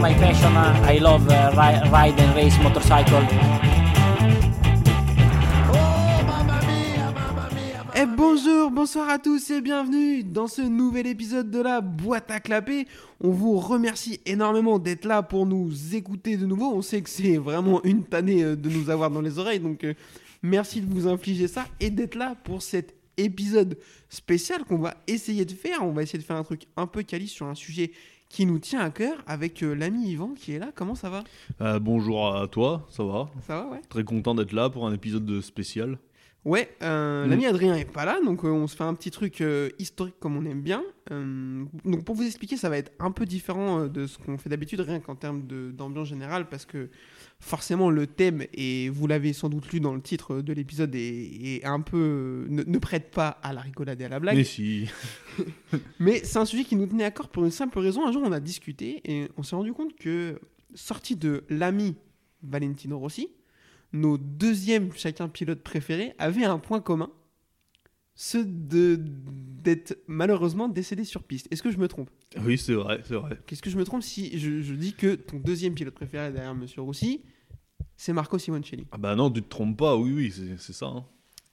my passion. Uh, I love uh, ri- ride and race motorcycle. Et bonjour, bonsoir à tous et bienvenue dans ce nouvel épisode de la boîte à clapper. On vous remercie énormément d'être là pour nous écouter de nouveau. On sait que c'est vraiment une tannée euh, de nous avoir dans les oreilles, donc euh, merci de vous infliger ça et d'être là pour cet épisode spécial qu'on va essayer de faire. On va essayer de faire un truc un peu quali sur un sujet qui nous tient à cœur avec euh, l'ami Yvan qui est là. Comment ça va? Euh, bonjour à toi, ça va? Ça va, ouais Très content d'être là pour un épisode de spécial. Ouais, euh, Mm. l'ami Adrien est pas là, donc on se fait un petit truc historique comme on aime bien. Donc pour vous expliquer, ça va être un peu différent de ce qu'on fait d'habitude, rien qu'en termes d'ambiance générale, parce que forcément le thème, et vous l'avez sans doute lu dans le titre de l'épisode, est, est un peu ne, ne prête pas à la rigolade et à la blague. Mais si. Mais c'est un sujet qui nous tenait à cœur pour une simple raison. Un jour, on a discuté et on s'est rendu compte que, sorti de l'ami Valentino Rossi, nos deuxièmes chacun pilotes préférés avaient un point commun ceux de d'être malheureusement décédés sur piste. Est-ce que je me trompe? Oui, c'est vrai, c'est vrai. Qu'est-ce que je me trompe si je, je dis que ton deuxième pilote préféré derrière Monsieur Rossi, c'est Marco Simoncelli? Ah bah non, tu te trompes pas, oui, oui, c'est c'est ça. hein.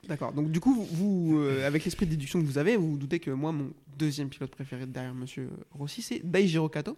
D'accord. Donc du coup, vous, vous, euh, avec l'esprit de déduction que vous avez, vous vous doutez que moi, mon deuxième pilote préféré derrière Monsieur Rossi, c'est Daijiro Kato.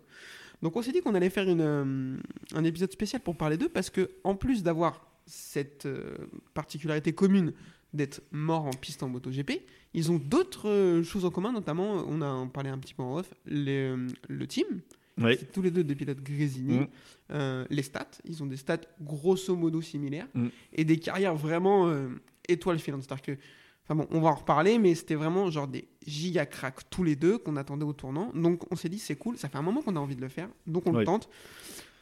Donc on s'est dit qu'on allait faire une, euh, un épisode spécial pour parler d'eux parce que en plus d'avoir cette euh, particularité commune d'être morts en piste en MotoGP, ils ont d'autres euh, choses en commun, notamment, on a en parlé un petit peu en off, les, euh, le team. C'est tous les deux des pilotes Grésini. Mm. Euh, les stats, ils ont des stats grosso modo similaires Mm. et des carrières vraiment euh, étoiles filantes. C'est-à-dire que, enfin bon, on va en reparler, mais c'était vraiment genre des giga cracks tous les deux qu'on attendait au tournant. Donc on s'est dit c'est cool, ça fait un moment qu'on a envie de le faire, donc on le tente.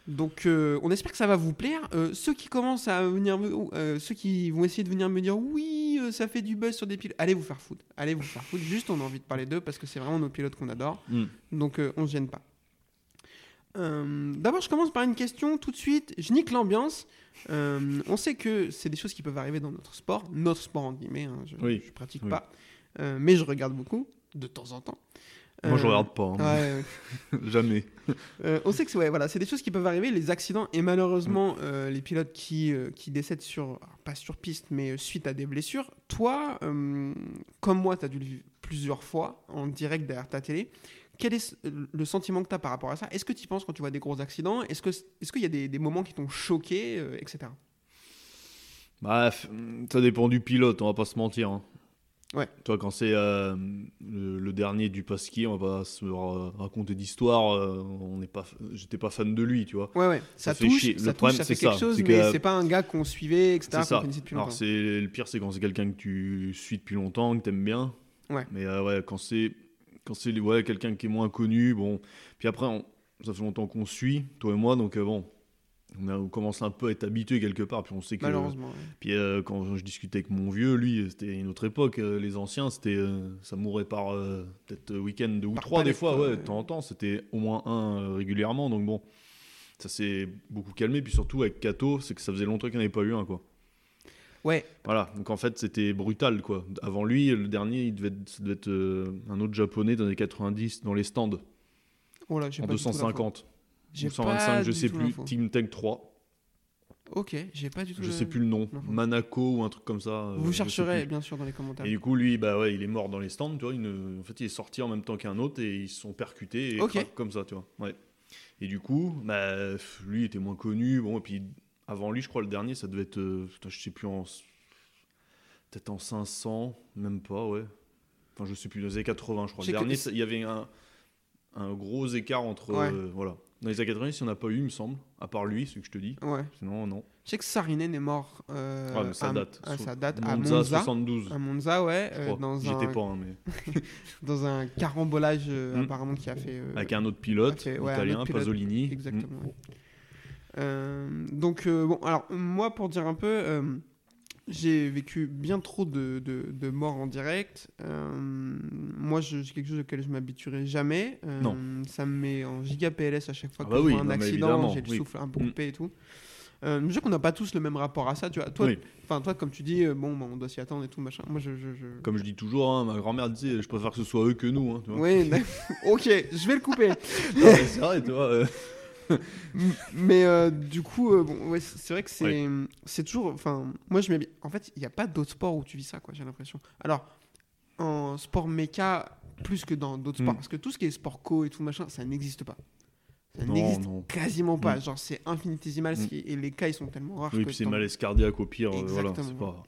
Donc euh, on espère que ça va vous plaire. Euh, ceux qui commencent à venir, euh, ceux qui vont essayer de venir me dire oui, ça fait du buzz sur des pilotes, allez vous faire foutre, allez vous faire foutre. Juste on a envie de parler d'eux parce que c'est vraiment nos pilotes qu'on adore. Mm. Donc on se gêne pas. D'abord, je commence par une question tout de suite. Je nique l'ambiance. On sait que c'est des choses qui peuvent arriver dans notre sport, notre sport en guillemets. hein, je, Oui. je pratique Oui. pas, mais je regarde beaucoup de temps en temps. Moi, je Euh, regarde pas, hein. ouais, jamais. On sait que c'est ouais, voilà, c'est des choses qui peuvent arriver, les accidents et malheureusement euh, les pilotes qui, euh, qui décèdent sur, pas sur piste, mais suite à des blessures. Toi, comme moi, tu as dû le vivre plusieurs fois en direct derrière ta télé. Quel est le sentiment que tu as par rapport à ça? Est-ce que tu y penses quand tu vois des gros accidents? Est-ce qu'il est qu'il y a des, des moments qui t'ont choqué, euh, etc. Bref, ça dépend du pilote, on va pas se mentir. hein. Ouais. Toi, quand c'est euh, le, le dernier du Pasquier, on va pas se ra- raconter d'histoire. euh, on n'est pas, j'étais pas fan de lui, tu vois. Ouais, ouais, ça, Ça fait touche, chier. ça, Le touche, problème, ça fait c'est quelque ça, chose, mais que- c'est pas un gars qu'on suivait, etc. Qu'on depuis Alors longtemps. c'est le pire, c'est quand c'est quelqu'un que tu suis depuis longtemps, que t'aimes bien. Ouais. Mais euh, ouais, quand c'est quand c'est ouais, quelqu'un qui est moins connu, bon. Puis après, on- ça fait longtemps qu'on suit, toi et moi, donc bon, on, a- on commence un peu à être habitué quelque part. Puis on sait que. Malheureusement. ouais. Puis euh, quand je discutais avec mon vieux, lui, c'était une autre époque. euh, les anciens, c'était euh, ça mourait par euh, peut-être week-end deux ou Par trois des fois, ouais, de temps en temps. C'était au moins un régulièrement, donc bon. Ça s'est beaucoup calmé, puis surtout avec Kato, c'est que ça faisait longtemps qu'il n'y en avait pas eu un, quoi. Ouais, Voilà, donc en fait c'était brutal quoi. Avant lui, le dernier, il devait être, ça devait être un autre japonais dans les 90 dans les stands oh là, j'ai en pas du tout l'info. 250 J'ai ou pas 125, je sais plus. Team Tank 3, Ok, j'ai pas du tout je le- sais plus le nom. Manako ou un truc comme ça. euh, Vous chercherez bien sûr dans les commentaires. Et du coup, lui, bah ouais, il est mort dans les stands, tu vois. ne- En fait, il est sorti en même temps qu'un autre et ils se sont percutés et comme ça, tu vois. Ouais. Et du coup, bah, lui était moins connu. Bon, et puis avant lui, je crois le dernier, ça devait être, euh, je sais plus en, peut-être en 500, même pas, ouais. Enfin, je sais plus, dans les années 80, je crois. Le dernier, il y avait un, un gros écart entre, Ouais. euh, voilà. Dans les années 90, il n'y en a pas eu, il me semble, à part lui, ce que je te dis. Ouais. Sinon, non. Je sais que Sarinen est mort. euh, Ah, mais ça à, date. à- So- ça date à Monza, Monza. 72. À Monza, ouais. je euh, crois. dans, J'étais un, pas, hein, mais. dans un carambolage euh, Mm. apparemment qui a fait. euh, Avec un autre pilote, ok, ouais, un italien, autre pilote. Pasolini. Exactement. ouais. Euh, donc, euh, bon, alors, moi, pour dire un peu, euh, j'ai vécu bien trop de, de- de morts en direct. Euh, moi, c'est quelque chose auquel je m'habituerai jamais. Euh, Non. Ça me met en giga PLS à chaque fois Ah que bah je oui, vois un accident, j'ai le oui. souffle un peu Mm. coupé et tout. Euh, je sais qu'on n'a pas tous le même rapport à ça, tu vois. Toi, Oui. toi, comme tu dis, euh, bon, bah, on doit s'y attendre et tout machin. Moi, je, je, je- Comme je dis toujours, hein, ma grand-mère disait, je préfère que ce soit eux que nous. Hein, tu vois. D'accord. ok, je vais le couper. C'est vrai, tu vois. Mais euh, du coup, euh, bon, ouais, c'est vrai que c'est c'est toujours. Enfin, moi, je bien. En fait, il n'y a pas d'autres sports où tu vis ça, quoi, j'ai l'impression. Alors, en sport méca, plus que dans d'autres sports. Mm. Parce que tout ce qui est sport co et tout machin, ça n'existe pas. Ça n'existe quasiment pas. Mm. Genre, c'est infinitésimal Mm. qui- et les cas, ils sont tellement rares. Oui, que puis c'est malaise cardiaque au pire. euh, voilà, Exactement. pas.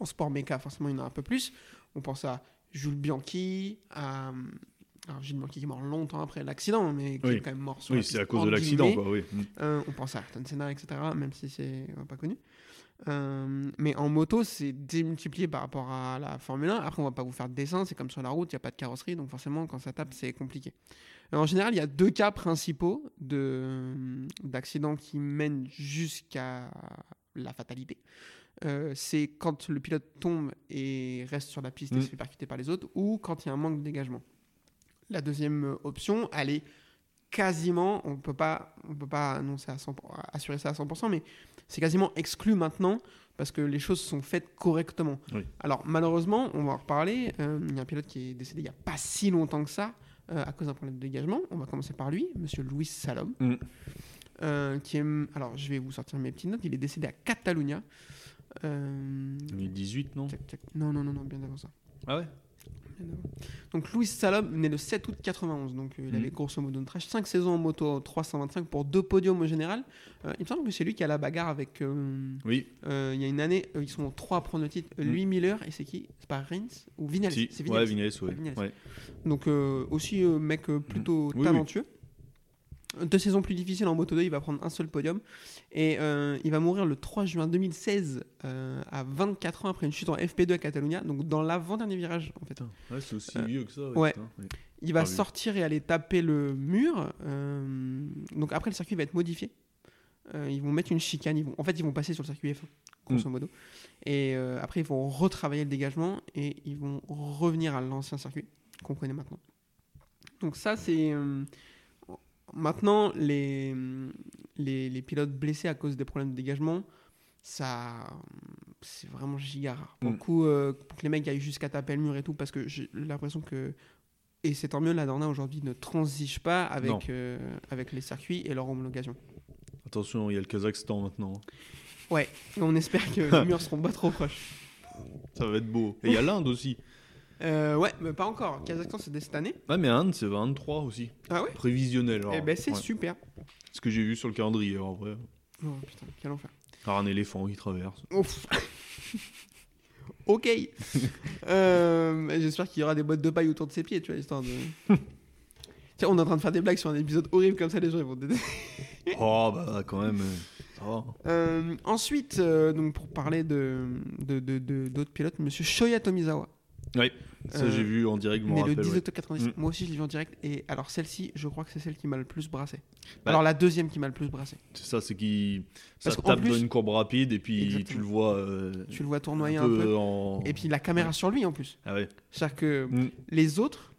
En sport méca, forcément, il y en a un peu plus. On pense à Jules Bianchi, à. Alors, Jules Bianchi qui est mort longtemps après l'accident, mais qui Oui. est quand même mort sur Oui, c'est à cause de l'accident, quoi. Oui. Mm. Euh, on pense à Ayrton Senna, etc., même si c'est euh, pas connu. Euh, mais en moto, c'est démultiplié par rapport à la Formule 1. Après, on va pas vous faire de dessin, c'est comme sur la route, il n'y a pas de carrosserie, donc forcément, quand ça tape, c'est compliqué. En général, il y a deux cas principaux de- d'accidents qui mènent jusqu'à la fatalité. Euh, c'est quand le pilote tombe et reste sur la piste et Mm. se fait percuter par les autres, ou quand il y a un manque de dégagement. La deuxième euh, option, elle est quasiment, on peut pas, on peut pas annoncer à 100 assurer ça à 100%, mais c'est quasiment exclu maintenant parce que les choses sont faites correctement. Oui. Alors malheureusement, on va en reparler. euh, il y a un pilote qui est décédé il y a pas si longtemps que ça euh, à cause d'un problème de dégagement. On va commencer par lui, Monsieur Luis Salom, Mm. euh, qui est, alors je vais vous sortir mes petites notes. Il est décédé à Catalunya. Euh, 2018, non? Non, non, non, non, bien avant ça. Ah ouais? Donc Louis Salom, né le 7 août 91, donc euh, il avait grosso modo une trash, 5 saisons en moto 325 pour deux podiums au général. Euh, il me semble que c'est lui qui a la bagarre avec... euh, Oui, euh, il y a une année, ils sont trois à prendre le titre. Lui, Miller, et c'est qui? C'est pas Rins Ou Vinales? Si. C'est Ouais, Vinales. Ouais. Vinales. ouais. Donc aussi mec plutôt Oui, oui. Deux saisons plus difficiles en Moto 2, il va prendre un seul podium. Et euh, il va mourir le 3 juin 2016 euh, à 24 ans après une chute en FP2 à Catalunya, donc dans l'avant-dernier virage en fait. Ouais, c'est aussi Euh, vieux que ça. ouais. putain. Il va Ah sortir et aller taper le mur. euh, donc après, le circuit va être modifié. Ils vont mettre une chicane. Ils vont, en fait, ils vont passer sur le circuit F1, grosso Mm. modo. Et après, ils vont retravailler le dégagement et ils vont revenir à l'ancien circuit qu'on connaît maintenant. Donc ça, c'est... maintenant, les, les, les pilotes blessés à cause des problèmes de dégagement, ça... C'est vraiment giga rare. Pour le Mm. coup, euh, pour que les mecs aillent jusqu'à taper le mur et tout, parce que j'ai l'impression que et c'est tant mieux, la Dorna aujourd'hui ne transige pas avec, euh, avec les circuits et leur homologation. Attention, il y a le Kazakhstan maintenant. Ouais, on espère que les murs seront pas trop proches. Ça va être beau. Et il y a l'Inde aussi. Euh, ouais, mais pas encore. Kazakhstan, c'est dès cette année. Ah, mais Inde, c'est 23 aussi. Ah ouais Prévisionnel. alors. Eh ben, c'est Ouais. super. Ce que j'ai vu sur le calendrier, en vrai. Oh putain, quel enfer. Alors, un éléphant qui traverse. Ouf. ok. Euh, J'espère qu'il y aura des boîtes de paille autour de ses pieds, tu vois, histoire de. Tiens, on est en train de faire des blagues sur un épisode horrible comme ça, les gens ils vont. Oh, bah, quand même. va. Euh, ensuite, euh, donc pour parler de de- de- de- d'autres pilotes, monsieur Shoya Tomizawa. Oui, ça, Euh, j'ai vu en direct, Né le rappelle. 10 ouais. octobre 90. Mm. Moi aussi, je l'ai vu en direct. Et alors, celle-ci, je crois que c'est celle qui m'a le plus brassé. Bah- alors, la deuxième qui m'a le plus brassé. C'est ça, c'est qu'il ça Parce tape plus- dans une courbe rapide et puis Exactement. tu le vois euh, Tu le vois tournoyer un un peu, en. Et puis, la caméra sur lui en plus. Ah ouais. C'est-à-dire que Mm. les autres,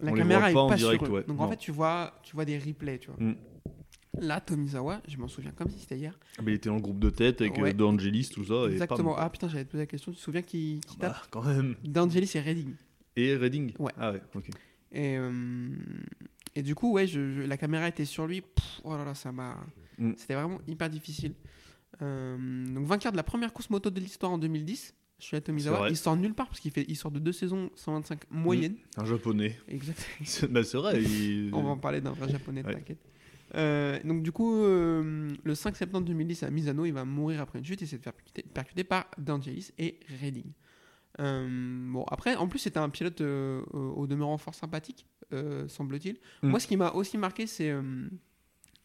la On les caméra est pas en pas direct, sur eux. ouais. Donc, en fait, tu vois, tu vois des replays, tu vois. Mm. Là, Tomizawa, je m'en souviens comme si c'était hier. Ah, mais il était dans le groupe de tête avec Ouais. euh, De Angelis, tout ça. Exactement. Pam. Ah putain, j'allais te poser la question. Tu te souviens qui, qui tape Bah, quand même. D'Angelis et Redding. Et Redding Ouais. Ah ouais, ok. Et, euh, et du coup, ouais, je, je- la caméra était sur lui. Pff, oh là là, ça m'a. Mm. C'était vraiment hyper difficile. Euh, donc, vainqueur de la première course moto de l'histoire en 2010. Je suis à Tomizawa. Il sort nulle part parce qu'il fait, il sort de deux saisons 125 moyenne. Un japonais. Exact. C'est bah, c'est vrai. il- On va en parler d'un vrai japonais, Ouais. t'inquiète. Euh, donc du coup, euh, le 5 septembre 2010 à Misano, il va mourir après une chute et s'est fait percuter, percuté par D'Angelis et Redding. Euh, bon, après, en plus, c'était un pilote euh, au demeurant fort sympathique, euh, semble-t-il. Mm. Moi, ce qui m'a aussi marqué, c'est... euh,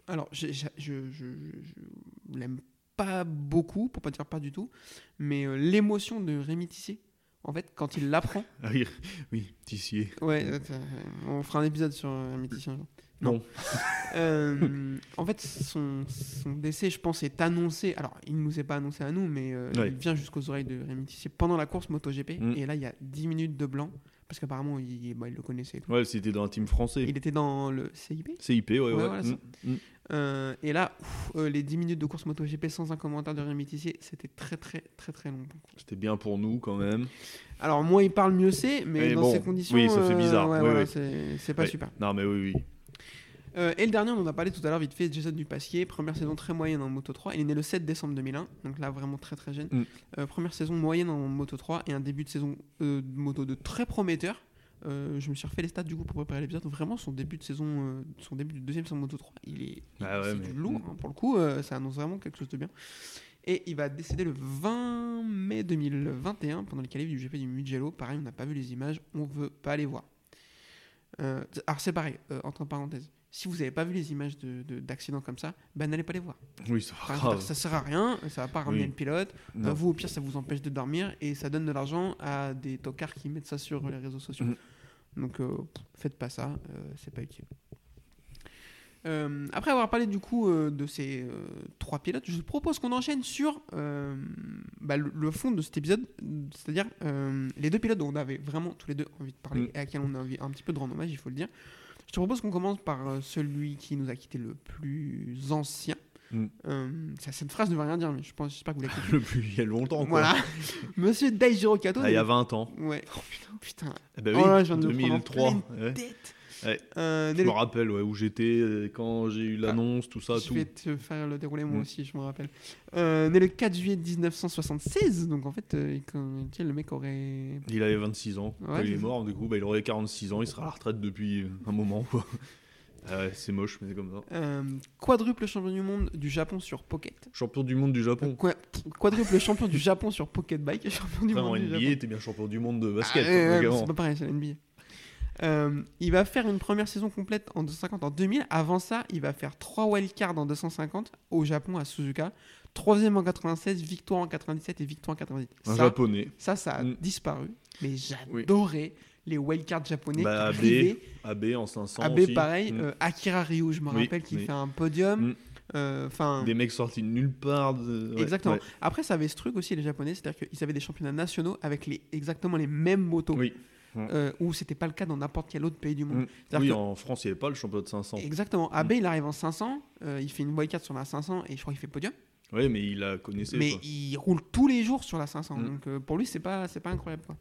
alors, je, je, je, je- je l'aime pas beaucoup, pour pas dire pas du tout, mais euh, l'émotion de Rémi Tissier, en fait, quand il l'apprend... Ah oui, oui, Tissier. Ouais, euh, on fera un épisode sur euh, Rémi Tissier un jour. Non. Euh, en fait, son, son décès, je pense, est annoncé. Alors, il ne nous est pas annoncé à nous, mais euh, il vient jusqu'aux oreilles de Rémi Tissier pendant la course MotoGP. Mm. Et là, il y a 10 minutes de blanc, parce qu'apparemment, il, bah, il le connaissait. tout. Ouais, c'était dans un team français. Il était dans le CIP. CIP, ouais, ouais. voilà, Mm, mm. Euh, et là, ouf, les 10 minutes de course MotoGP sans un commentaire de Rémi Tissier, c'était très, très, très, très long. C'était bien pour nous quand même. Alors, moins il parle, mieux c'est, mais Mais dans bon, ces conditions. oui, ça fait bizarre, ouais, oui, voilà, oui. c'est- pas super. Non, mais oui, oui. Euh, et le dernier, on en a parlé tout à l'heure vite fait, Jason Dupasquier, première saison très moyenne en Moto 3. Il est né le 7 décembre 2001, donc là vraiment très très jeune. Mm. Euh, première saison moyenne en Moto 3 et un début de saison euh, de Moto 2 très prometteur. Je me suis refait les stats du coup pour préparer l'épisode. Vraiment, son début de saison, son début de deuxième saison Moto 3, il est, Ah ouais, c'est mais- du lourd hein, pour le coup. ça annonce vraiment quelque chose de bien. Et il va décéder le 20 mai 2021 pendant les qualifs du GP du Mugello. Pareil, on n'a pas vu les images, on veut pas les voir. Alors c'est pareil, entre parenthèses. Si vous n'avez pas vu les images d'accidents de, d'accidents comme ça, ben n'allez pas les voir. Oui, ça Enfin, ça sert à rien, ça va pas ramener Oui. le pilote. Euh, vous, au pire, ça vous empêche de dormir et ça donne de l'argent à des tocards qui mettent ça sur les réseaux sociaux. Mhm. Donc, euh, faites pas ça, euh, c'est pas utile. Euh, après avoir parlé du coup de ces trois pilotes, je propose qu'on enchaîne sur bah, le, le fond de cet épisode, c'est-à-dire les deux pilotes dont on avait vraiment tous les deux envie de parler Mm. et à qui on a envie un petit peu de rendre hommage, il faut le dire. Je te propose qu'on commence par euh, celui qui nous a quitté le plus ancien. Mm. Euh, cette phrase ne veut rien dire, mais je pense, j'espère que vous l'avez compris. Le plus il y a longtemps, quoi. Voilà. Monsieur Daijiro Kato. Ah, il y a 20 ans. Ouais. putain. Eh ben Oh oui, là, je viens de me prendre en 2003. pleine ouais. Tête. Ouais. Euh, Je me rappelle ouais, où j'étais euh, quand j'ai eu l'annonce, tout ça, je tout. vais te faire le déroulé moi Mm. aussi, je me rappelle. Euh, né le 4 juillet 1976, donc en fait, euh, quand, sais, le mec aurait. Il avait 26 ans. Quand Ouais, il est mort, du coup, bah, il aurait 46 ans, il sera à la retraite depuis euh, un moment. Quoi. Ah c'est moche, mais c'est comme ça. euh, quadruple champion du monde du Japon sur Pocket. Champion du monde du Japon. Qua- quadruple champion du Japon sur Pocket Bike champion du monde du NBA, t'es bien champion du monde de basket. Ah, c'est pas pareil, c'est NBA. Euh, il va faire une première saison complète en 250 en 2000. Avant ça, il va faire 3 wildcards en 250 au Japon à Suzuka. Troisième en 96, victoire en 97 et victoire en 98. Un Ça, japonais. ça, ça a Mm. disparu. Mais j'adorais les wildcards japonais Bah, AB, en 500. AB, aussi. pareil. Mm. euh, Akira Ryu, je me Oui, rappelle, qui oui. fait un podium. Mm. Euh, Des mecs sortis de nulle part. de- ouais, exactement. ouais. Après, ça avait ce truc aussi, les japonais, c'est-à-dire qu'ils avaient des championnats nationaux avec les, exactement les mêmes motos. Oui. Euh, où c'était pas le cas dans n'importe quel autre pays du monde. Mm. C'est-à-dire Oui, que- en France, il n'y avait pas le championnat de 500. Exactement. Mm. AB, il arrive en 500, euh, il fait une wildcard sur la 500 et je crois qu'il fait podium. Oui, mais il la connaissait. mais quoi. il roule tous les jours sur la 500. Mm. Donc euh, pour lui, c'est pas, c'est pas incroyable. Quoi.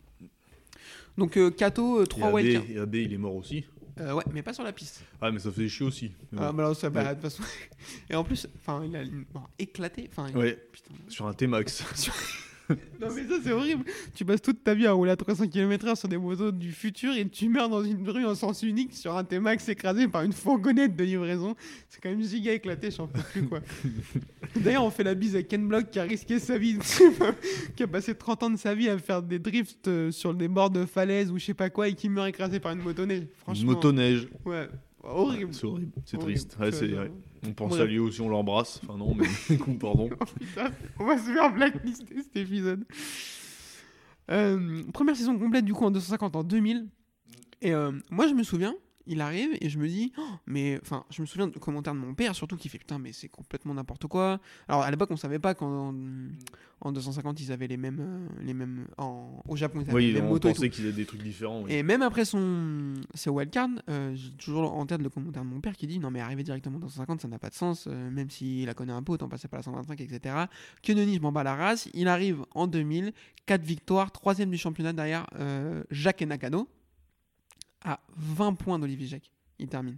Donc euh, Kato, euh, Et 3 AB, wildcards. et AB, il est mort aussi. Euh, ouais, mais pas sur la piste. Ah, mais ça faisait chier aussi. Mais Ah, bah, alors, ça, bah, Ouais. de toute façon. et en plus, enfin, il a bon, éclaté. Enfin, il- Ouais, putain. sur un T-Max. Non mais ça c'est horrible. Tu passes toute ta vie à rouler à 300 km/h sur des motos du futur et tu meurs dans une rue en sens unique sur un T-Max écrasé par une fourgonnette de livraison. C'est quand même giga éclaté, j'en peux plus quoi. D'ailleurs, on fait la bise à Ken Block qui a risqué sa vie, qui a passé 30 ans de sa vie à faire des drifts euh, sur des bords de falaise ou je sais pas quoi et qui meurt écrasé par une motoneige. Une Franchement. motoneige. Ouais, horrible. C'est horrible. C'est triste. Ouais, Tu c'est- vois, ouais. On pense à lui aussi, on l'embrasse. Enfin, non, mais pardon. Oh, putain, on va se faire blacklister cet épisode. Euh, première saison complète du coup en 250 en 2000. Et euh, moi je me souviens, il arrive et je me dis, Oh, mais enfin, je me souviens de commentaires de mon père surtout qui fait putain, mais c'est complètement n'importe quoi. Alors à l'époque on savait pas qu'en en 250 ils avaient les mêmes, euh, les mêmes en, au Japon ils avaient Oui, les mêmes on motos pensait qu'ils avaient des trucs différents. oui. Et même après son ses wildcards, euh, j'ai toujours en tête le commentaire de mon père qui dit non mais arriver directement dans 150 ça n'a pas de sens, euh, même s'il la connaît un peu autant passer par la 125 etc. Que nenni je m'en bats la race. Il arrive en 2000, 4 victoires, troisième du championnat derrière euh, Jacques et Nakano à 20 points d'Olivier Jacques. Il termine.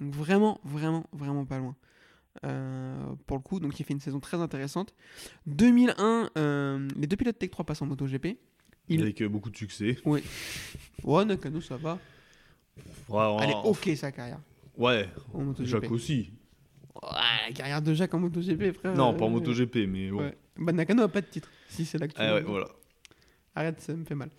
Donc vraiment vraiment vraiment pas loin. Euh, pour le coup, donc il fait une saison très intéressante. 2001, euh, les deux pilotes Tech 3 passent en MotoGP. Il- Avec euh, beaucoup de succès. Ouais, Nakano ça va. Ouais, Elle est ok sa carrière ouais, en MotoGP. Jacques aussi. Ouais, la carrière de Jacques en MotoGP, frère. Non, euh, pas en MotoGP, mais bon. Ouais. Bah, Nakano a pas de titre. Si c'est l'actu. Ah ouais, voilà. Arrête, ça me fait mal.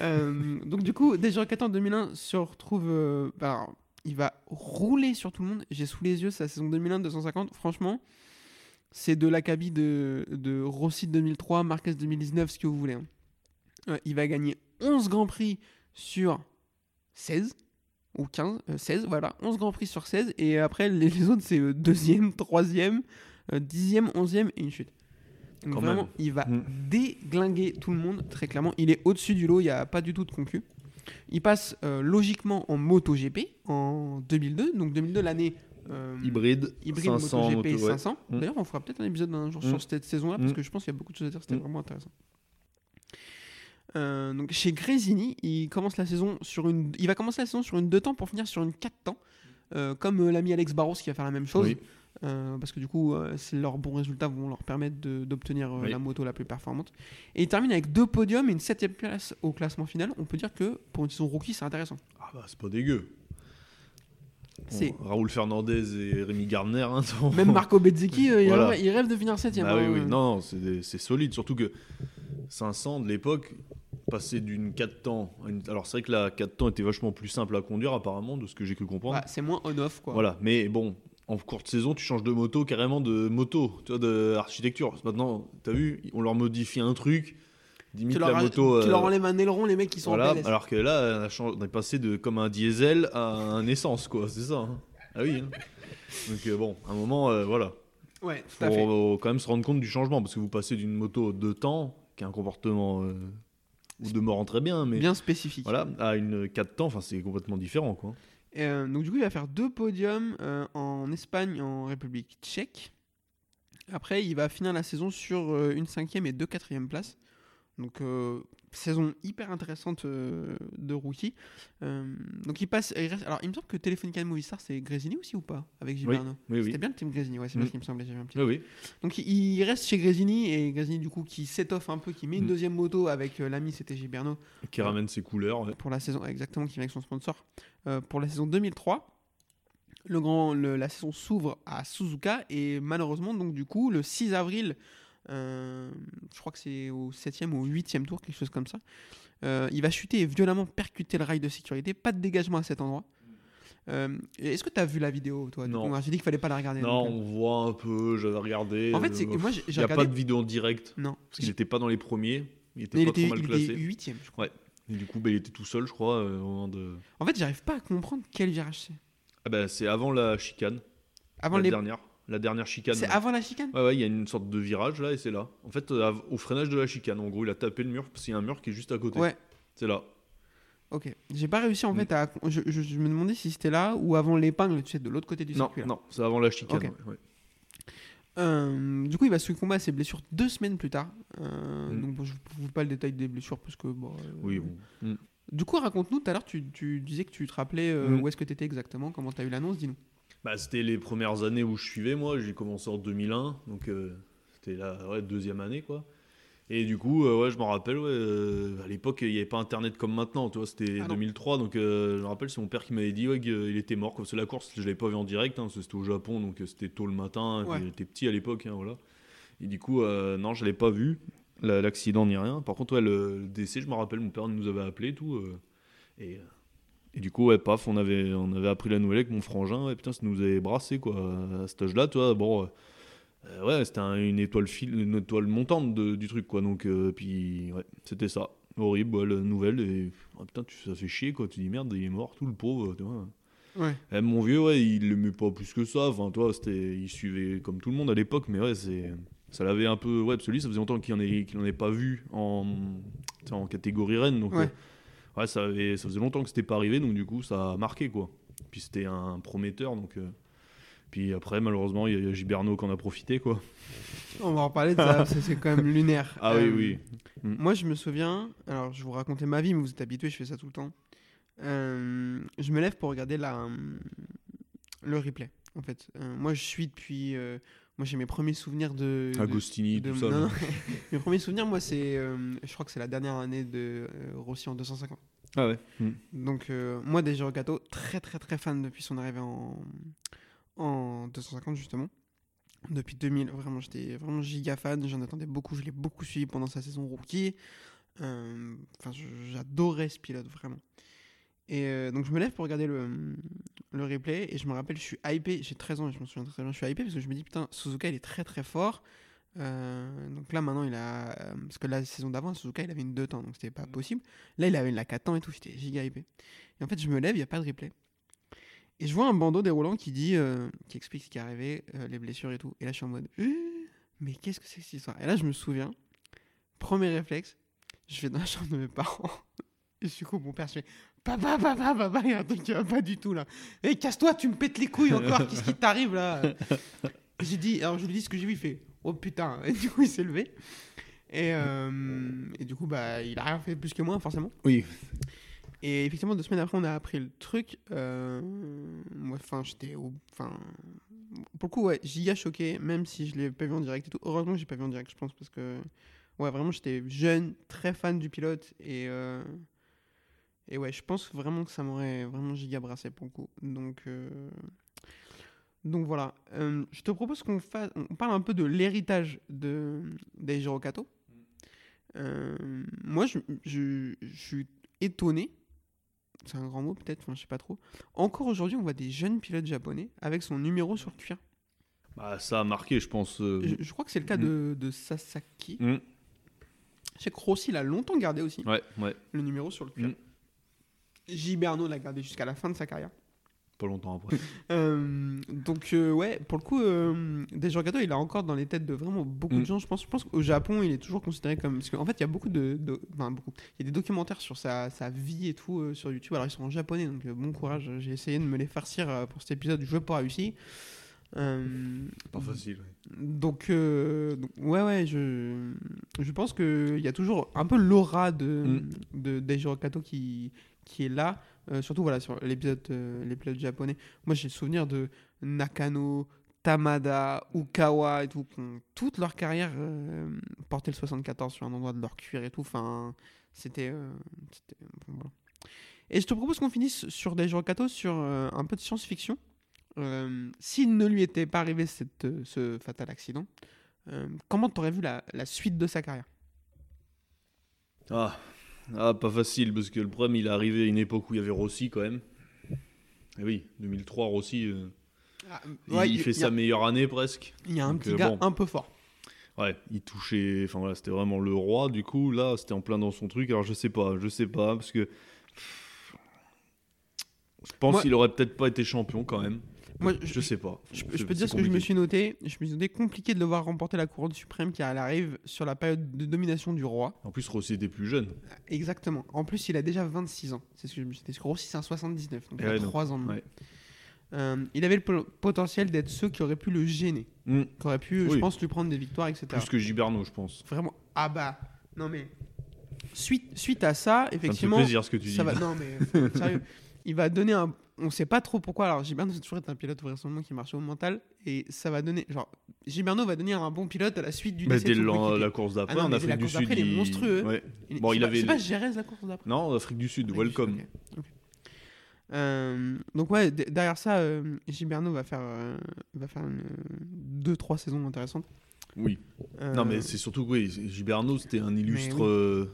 Euh, donc du coup, déjà en 2001 se retrouve. euh, bah, il va rouler sur tout le monde. J'ai sous les yeux sa saison 2001 250. Franchement, c'est de l'acabit de, de Rossi 2003, Marquez 2019, ce que vous voulez. hein. Euh, il va gagner 11 grands prix sur 16 ou 15, euh, 16, voilà, 11 grands prix sur 16. Et après, les, les autres, c'est euh, deuxième, troisième, euh, dixième, onzième et une chute. Donc Quand vraiment, même. il va Mm. déglinguer tout le monde, très clairement. Il est au-dessus du lot, il n'y a pas du tout de concu. Il passe euh, logiquement en MotoGP en 2002. Donc 2002, l'année euh, Hybride, hybride 500 MotoGP moto, ouais. 500. Mm. D'ailleurs, on fera peut-être un épisode un jour Mm. sur cette saison-là, parce Mm. que je pense qu'il y a beaucoup de choses à dire, c'était Mm. vraiment intéressant. Euh, donc chez Grésini, il commence la saison sur une, il va commencer la saison sur une 2 temps pour finir sur une 4 temps. euh, comme l'ami Alex Barros qui va faire la même chose. Oui. Euh, parce que du coup, euh, leurs bons résultats vont leur permettre d'obtenir euh, Oui. la moto la plus performante. Et il termine avec deux podiums et une septième place au classement final. On peut dire que pour une saison rookie, c'est intéressant. Ah bah, c'est pas dégueu. Bon, Raoul Fernandez et Rémi Gardner. hein, sont- Même Marco Bezzecchi, euh, il, Voilà. rêve, il rêve de finir septième. Ah oui, hein. oui, non, non, c'est solide. Surtout que 500 de l'époque, passer d'une 4 temps. à une- Alors c'est vrai que la 4 temps était vachement plus simple à conduire, apparemment, de ce que j'ai cru comprendre. Ouais, c'est moins on-off quoi. Voilà, mais bon, en courte saison, tu changes de moto, carrément de moto, tu vois, d'architecture. Maintenant, t'as vu, on leur modifie un truc, Tu leur, la moto. tu leur enlèves un aileron, les mecs qui sont voilà, en PLS. alors que là, on, est passé de comme un diesel à un essence, quoi, c'est ça. hein. Ah oui. hein. Donc euh, bon, à un moment, euh, voilà, Ouais, tout faut à fait. faut quand même se rendre compte du changement, parce que vous passez d'une moto de temps, qui a un comportement euh, ou demeurant très bien, mais Bien spécifique. voilà, à une 4 temps, enfin c'est complètement différent, quoi. Euh, donc du coup, il va faire deux podiums euh, en Espagne, en République tchèque. Après, il va finir la saison sur euh, une cinquième et deux quatrièmes places. Donc euh, saison hyper intéressante euh, de rookie. Euh, donc il passe. il reste- alors il me semble que Telefonica Movistar c'est Grésini aussi ou pas avec Gilberno. Oui, oui. C'était bien le team Grésini, ouais, c'est Mm. bien ce qui me semblait. un petit Oui, oui. donc il reste chez Grésini et Grésini du coup qui s'étoffe un peu, qui met une Mm. deuxième moto avec l'ami c'était Gilberno Qui ramène ses couleurs. ouais. pour la saison exactement qui vient avec son sponsor pour la saison 2003. Le grand, le- la saison s'ouvre à Suzuka et malheureusement donc du coup le 6 avril, euh, je crois que c'est au 7e ou au 8e tour quelque chose comme ça, euh, il va chuter et violemment percuter le rail de sécurité. Pas de dégagement à cet endroit. Euh, Est-ce que tu as vu la vidéo toi Non. J'ai dit qu'il fallait pas la regarder. Non, donc, on voit un peu, j'avais regardé. En fait, c'est que moi j'ai Il j'ai n'y a regardé. pas de vidéo en direct, Non. parce qu'il n'était pas dans les premiers. Il était Mais il pas était, trop mal il classé. était 8 je crois. Et du coup, bah, il était tout seul, je crois, au moment de. En fait, j'arrive pas à comprendre quel virage c'est. Ah bah, c'est avant la chicane. Avant la les... dernière. La dernière chicane. C'est avant la chicane? Ouais, ouais, il y a une sorte de virage là et c'est là. En fait, euh, au freinage de la chicane, en gros, il a tapé le mur parce qu'il y a un mur qui est juste à côté. Ouais. C'est là. Ok. J'ai pas réussi en Mm. fait à. Je, je- je me demandais si c'était là ou avant l'épingle, tu sais, de l'autre côté du Non, circuit. là. non, c'est avant la chicane. Ok. ouais, ouais. Euh, du coup, il va succomber à ses blessures deux semaines plus tard. Euh, Mm. Donc, bon, je ne vous pas le détail des blessures parce que. Bon, euh, Oui, bon. Mm. Du coup, raconte-nous, tout à l'heure, tu, tu disais que tu te rappelais euh, Mm. où est-ce que tu étais exactement, comment tu as eu l'annonce, dis-nous. Bah, c'était les premières années où je suivais, moi. J'ai commencé en 2001, donc euh, c'était la ouais, deuxième année, quoi. Et du coup, euh, ouais, je m'en rappelle, ouais, euh, à l'époque, il n'y avait pas Internet comme maintenant, tu vois, c'était Ah non. 2003, donc euh, je me rappelle, c'est mon père qui m'avait dit ouais, qu'il était mort. Parce que la course, je l'avais pas vu en direct, hein, c'était au Japon, donc c'était tôt le matin, Ouais. j'étais petit à l'époque, hein, voilà. Et du coup, non, je l'avais pas vu, la- l'accident ni rien. Par contre, ouais, le, le décès, je me rappelle, mon père nous avait appelé, tout. et, et du coup, ouais, paf, on avait, on avait appris la nouvelle avec mon frangin, ouais, putain, ça nous avait brassé, quoi, à cet âge-là, tu vois, bon. euh, euh, ouais, c'était un- une étoile fil, une étoile montante de- du truc quoi. Donc euh, puis ouais, c'était ça. Horrible, ouais, la nouvelle et ah, putain, tu, ça fait chier quoi. Tu dis merde, il est mort, tout le pauvre. Tu vois. Ouais. Eh, mon vieux, ouais, il l'aimait pas plus que ça. Enfin, toi, c'était, il suivait comme tout le monde à l'époque, mais ouais, c'est, ça l'avait un peu, ouais, parce que lui, ça faisait longtemps qu'il en ait, en ait pas vu en, en catégorie reine. Donc Ouais. euh, ouais, ça avait, ça faisait longtemps que c'était pas arrivé, donc du coup, ça a marqué quoi. Puis c'était un prometteur, donc. euh, puis après, malheureusement, il y a- Giberno qui en a profité, quoi. On va en reparler de ça, c'est quand même lunaire. Ah Euh, oui, oui. Moi, je me souviens, alors je vous raconter ma vie, mais vous êtes habitués, je fais ça tout le temps. Euh, je me lève pour regarder la, hum, le replay, en fait. Euh, moi, je suis depuis. Moi, j'ai mes premiers souvenirs de. de- Agostini, de- tout ça. non, non. mes premiers souvenirs, moi, c'est. euh, je crois que c'est la dernière année de euh, Rossi en 250. Ah ouais. Donc, euh, moi, déjà, Gato, très, très, très fan depuis son arrivée en, en 250, justement. Depuis 2000, vraiment, j'étais vraiment giga fan. J'en attendais beaucoup. Je l'ai beaucoup suivi pendant sa saison rookie. Enfin, j'adorais ce pilote, vraiment. Et euh, donc, je me lève pour regarder le, le replay. Et je me rappelle, je suis hypé. J'ai 13 ans et je m'en souviens très bien. Je suis hypé parce que je me dis, putain, Suzuka, il est très, très fort. Euh, donc là, maintenant, il a. euh, Parce que la saison d'avant, Suzuka, il avait une 2 temps. Donc, c'était pas possible. Là, il avait la 4 ans et tout. J'étais giga hypé. Et en fait, je me lève, il n'y a pas de replay. Et je vois un bandeau déroulant qui dit, euh, qui explique ce qui est arrivé, les blessures et tout. Et là, je suis en mode, mais qu'est-ce que c'est que cette histoire? Et là, je me souviens, premier réflexe, je vais dans la chambre de mes parents. Et du coup, mon père, je fais, papa, papa, papa, il y a un truc qui va pas du tout là. Hé, casse-toi, tu me pètes les couilles encore, qu'est-ce qui t'arrive là? J'ai dit, alors je lui dis ce que j'ai vu, il fait, oh putain. Et du coup, il s'est levé. Et, euh, et du coup, bah, il a rien fait plus que moi, forcément. Oui. Et effectivement, deux semaines après, on a appris le truc. Euh, moi, enfin, j'étais. au- Enfin. Pour le coup, ouais, giga choqué, même si je l'ai pas vu en direct et tout. Heureusement que j'ai pas vu en direct, je pense, parce que. Ouais, vraiment, j'étais jeune, très fan du pilote. Et. euh, Et ouais, je pense vraiment que ça m'aurait vraiment giga brassé pour le coup. Donc. euh, Donc voilà. Euh, je te propose qu'on fasse. On parle un peu de l'héritage de d'Eijiro Kato. Euh, moi, je, je, je suis étonné. C'est un grand mot peut-être, enfin je sais pas trop. Encore aujourd'hui, on voit des jeunes pilotes japonais avec son numéro sur le cuir. Bah, ça a marqué, je pense. Je, je crois que c'est le cas de, de Sasaki. mm. Je sais que Rossi l'a longtemps gardé aussi, Ouais, ouais. le numéro sur le cuir. Mm. Gilberno l'a gardé jusqu'à la fin de sa carrière. Pas longtemps après. Euh, donc euh, ouais, pour le coup, euh, Kato, il est encore dans les têtes de vraiment beaucoup de Mm. gens. Je pense, je pense qu'au Japon, il est toujours considéré comme parce qu'en fait, il y a beaucoup de, de- enfin beaucoup, il y a des documentaires sur sa, sa vie et tout euh, sur YouTube. Alors ils sont en japonais, donc bon courage. J'ai essayé de me les farcir pour cet épisode, je n'ai pas réussi. Euh, Pas facile. ouais. donc, euh, donc, ouais, ouais, je, je pense qu'il y a toujours un peu l'aura de, Mm. de Kato qui, qui est là, euh, surtout voilà, sur l'épisode euh, l'épisode japonais. Moi, j'ai le souvenir de Nakano, Tamada, Ukawa et tout, qui ont toute leur carrière euh, le 74 sur un endroit de leur cuir et tout. Enfin, c'était. euh. Et je te propose qu'on finisse sur Daijiro Kato sur un peu de science-fiction. S'il ne lui était pas arrivé cette, ce fatal accident, comment t'aurais vu la, la suite de sa carrière? Ah. Ah, pas facile, parce que le problème, il est arrivé à une époque où il y avait Rossi quand même. Et oui, 2003, Rossi, euh, il, il fait sa meilleure année presque. Il y a un Donc, petit euh, gars bon. un peu fort. Ouais, il touchait. Enfin voilà, c'était vraiment le roi. Du coup, là, c'était en plein dans son truc. Alors je sais pas, je sais pas, parce que. Je pense qu'il aurait peut-être pas été champion quand même. Moi, Je je, sais pas. je, je peux dire ce que je me suis noté. Je me suis noté compliqué de le voir remporter la couronne suprême car elle arrive sur la période de domination du roi. En plus, Rossi était plus jeune. Exactement. En plus, il a déjà 26 ans. C'est ce que je me suis dit. Parce que Rossi, c'est un 79. Donc, il a donc, 3 ans de moins. ouais. Euh, il avait le po- potentiel d'être ceux qui auraient pu le gêner. Hmm, Qui auraient pu, je pense, lui prendre des victoires, etc. Plus que Giberno, je pense. Vraiment. Ah bah. Non mais. Suite, suite à ça, Ça me fait effectivement. plaisir ce que tu dis. Va, non mais sérieux. Il va donner un. On sait pas trop pourquoi. Alors Gilberno c'est toujours été un pilote vraisemblablement qui marche au mental et ça va donner. Genre Gilberno va devenir un bon pilote à la suite du Mais dès la course d'après, Ah en Afrique du Sud. il est monstrueux. Bon, il pas- avait- C'est pas Jerez la course d'après. Non, Afrique du Sud, welcome. Euh, donc ouais, derrière ça, euh, Gilberno va faire, euh, va faire une, euh, deux trois saisons intéressantes. Oui. Euh, Non, mais c'est surtout que oui, Giberno, c'était un illustre. oui.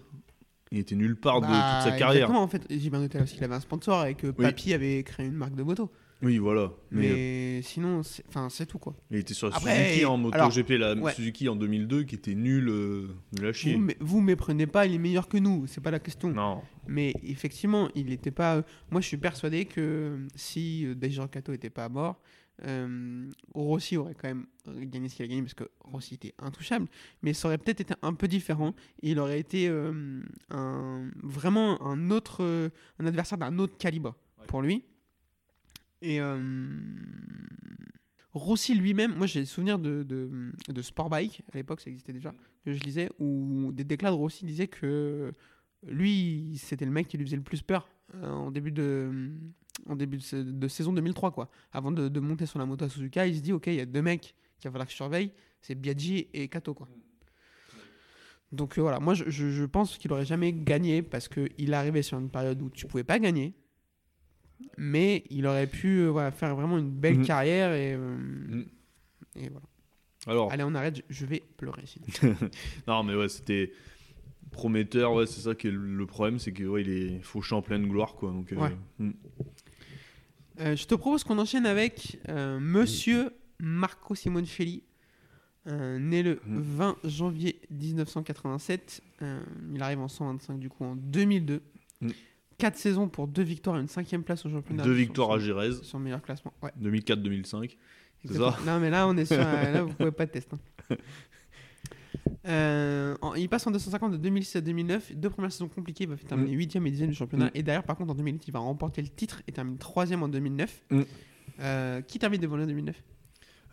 Il était nulle part de bah, toute sa carrière. Exactement, en fait, était là parce qu'il avait un sponsor et que Papy avait créé une marque de moto. Oui, voilà. Mais, euh, Mais, sinon, c'est- enfin, c'est tout quoi. il était sur la Après, Suzuki en moto alors, GP, la ouais. Suzuki en 2002, qui était nul, euh, nul à chier. Vous, mais- vous méprenez pas, il est meilleur que nous, c'est pas la question. Non. Mais effectivement, il n'était pas. euh, Moi, je suis persuadé que si Daijiro Kato n'était pas mort, euh, Rossi aurait quand même gagné ce qu'il a gagné parce que Rossi était intouchable. Mais ça aurait peut-être été un peu différent. Il aurait été euh, un, vraiment un autre, euh, un adversaire d'un autre calibre pour lui. Et Rossi lui-même, moi j'ai le souvenir de, de, de Sportbike, à l'époque ça existait déjà, que je lisais, où des déclats de Rossi disaient que lui, c'était le mec qui lui faisait le plus peur en début de, en début de, de saison 2003, quoi. Avant de, de monter sur la moto à Suzuka, il se dit, ok, il y a deux mecs qu'il va falloir que je surveille, c'est Biaggi et Kato, quoi. Donc euh, voilà, moi je, pense qu'il aurait jamais gagné parce qu'il est arrivé sur une période où tu pouvais pas gagner, mais il aurait pu euh, voilà, faire vraiment une belle Mhm. carrière et, euh, Mhm. et voilà. Alors, Allez, on arrête, je, vais pleurer non, mais ouais, c'était prometteur. Ouais, c'est ça qui est le- problème, c'est que ouais, il est fauché en pleine gloire, quoi. Donc, euh, Ouais. Euh, je te propose qu'on enchaîne avec euh, Monsieur Marco Simoncelli, euh, né le Mhm. 20 janvier 1987. Euh, il arrive en 125 du coup en 2002. Mhm. 4 saisons pour 2 victoires et une cinquième place au championnat. deux victoires son- à Gérez, Son meilleur classement. Ouais, 2004-2005. C'est ça? Non, mais là, on est sur. là, vous pouvez pas de test. hein. Euh, en- il passe en 250 de 2006 à 2009. Deux premières saisons compliquées. Il va terminer 8ème et 10ème du championnat. Mm. Et derrière, par contre, en 2008, il va remporter le titre et termine 3ème en 2009. Mm. Euh, qui termine devant lui en 2009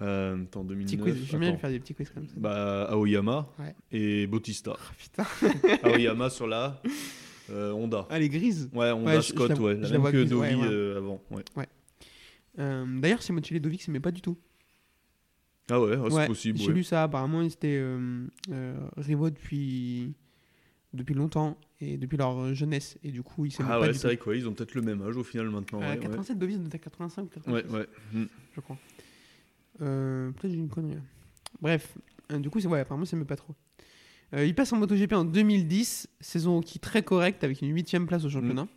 Euh, en Petit 2009. quiz. J'aime bien lui attends. faire des petits quiz comme ça. Bah, Aoyama Ouais. et Bautista. Ah, putain. Aoyama sur la Euh, Honda. Ah, les grises. Ouais, Honda Ouais, je- je Scott, la ouais. je La la même vois que grise, Dovi ouais, ouais. euh, avant. Ouais. Euh, D'ailleurs, Simoncelli Dovic, s'aimait pas du tout. Ah ouais, ah, c'est Ouais, possible. J'ai ouais. lu ça, apparemment, ils étaient euh, euh, rivaux depuis, depuis longtemps et depuis leur jeunesse. Et du coup, ils s'aimaient Ah pas ouais, du c'est vrai quoi, ils ont peut-être le même âge au final maintenant. Euh, ouais, ouais. 87, Dovic, on était à 85 ou 86, Ouais, ouais. Mm. je crois. Euh, Peut-être j'ai une connerie. là. Bref, euh, du coup, c'est ouais, apparemment, ça me pas trop. Il passe en MotoGP en 2010, saison qui est très correcte avec une huitième place au championnat.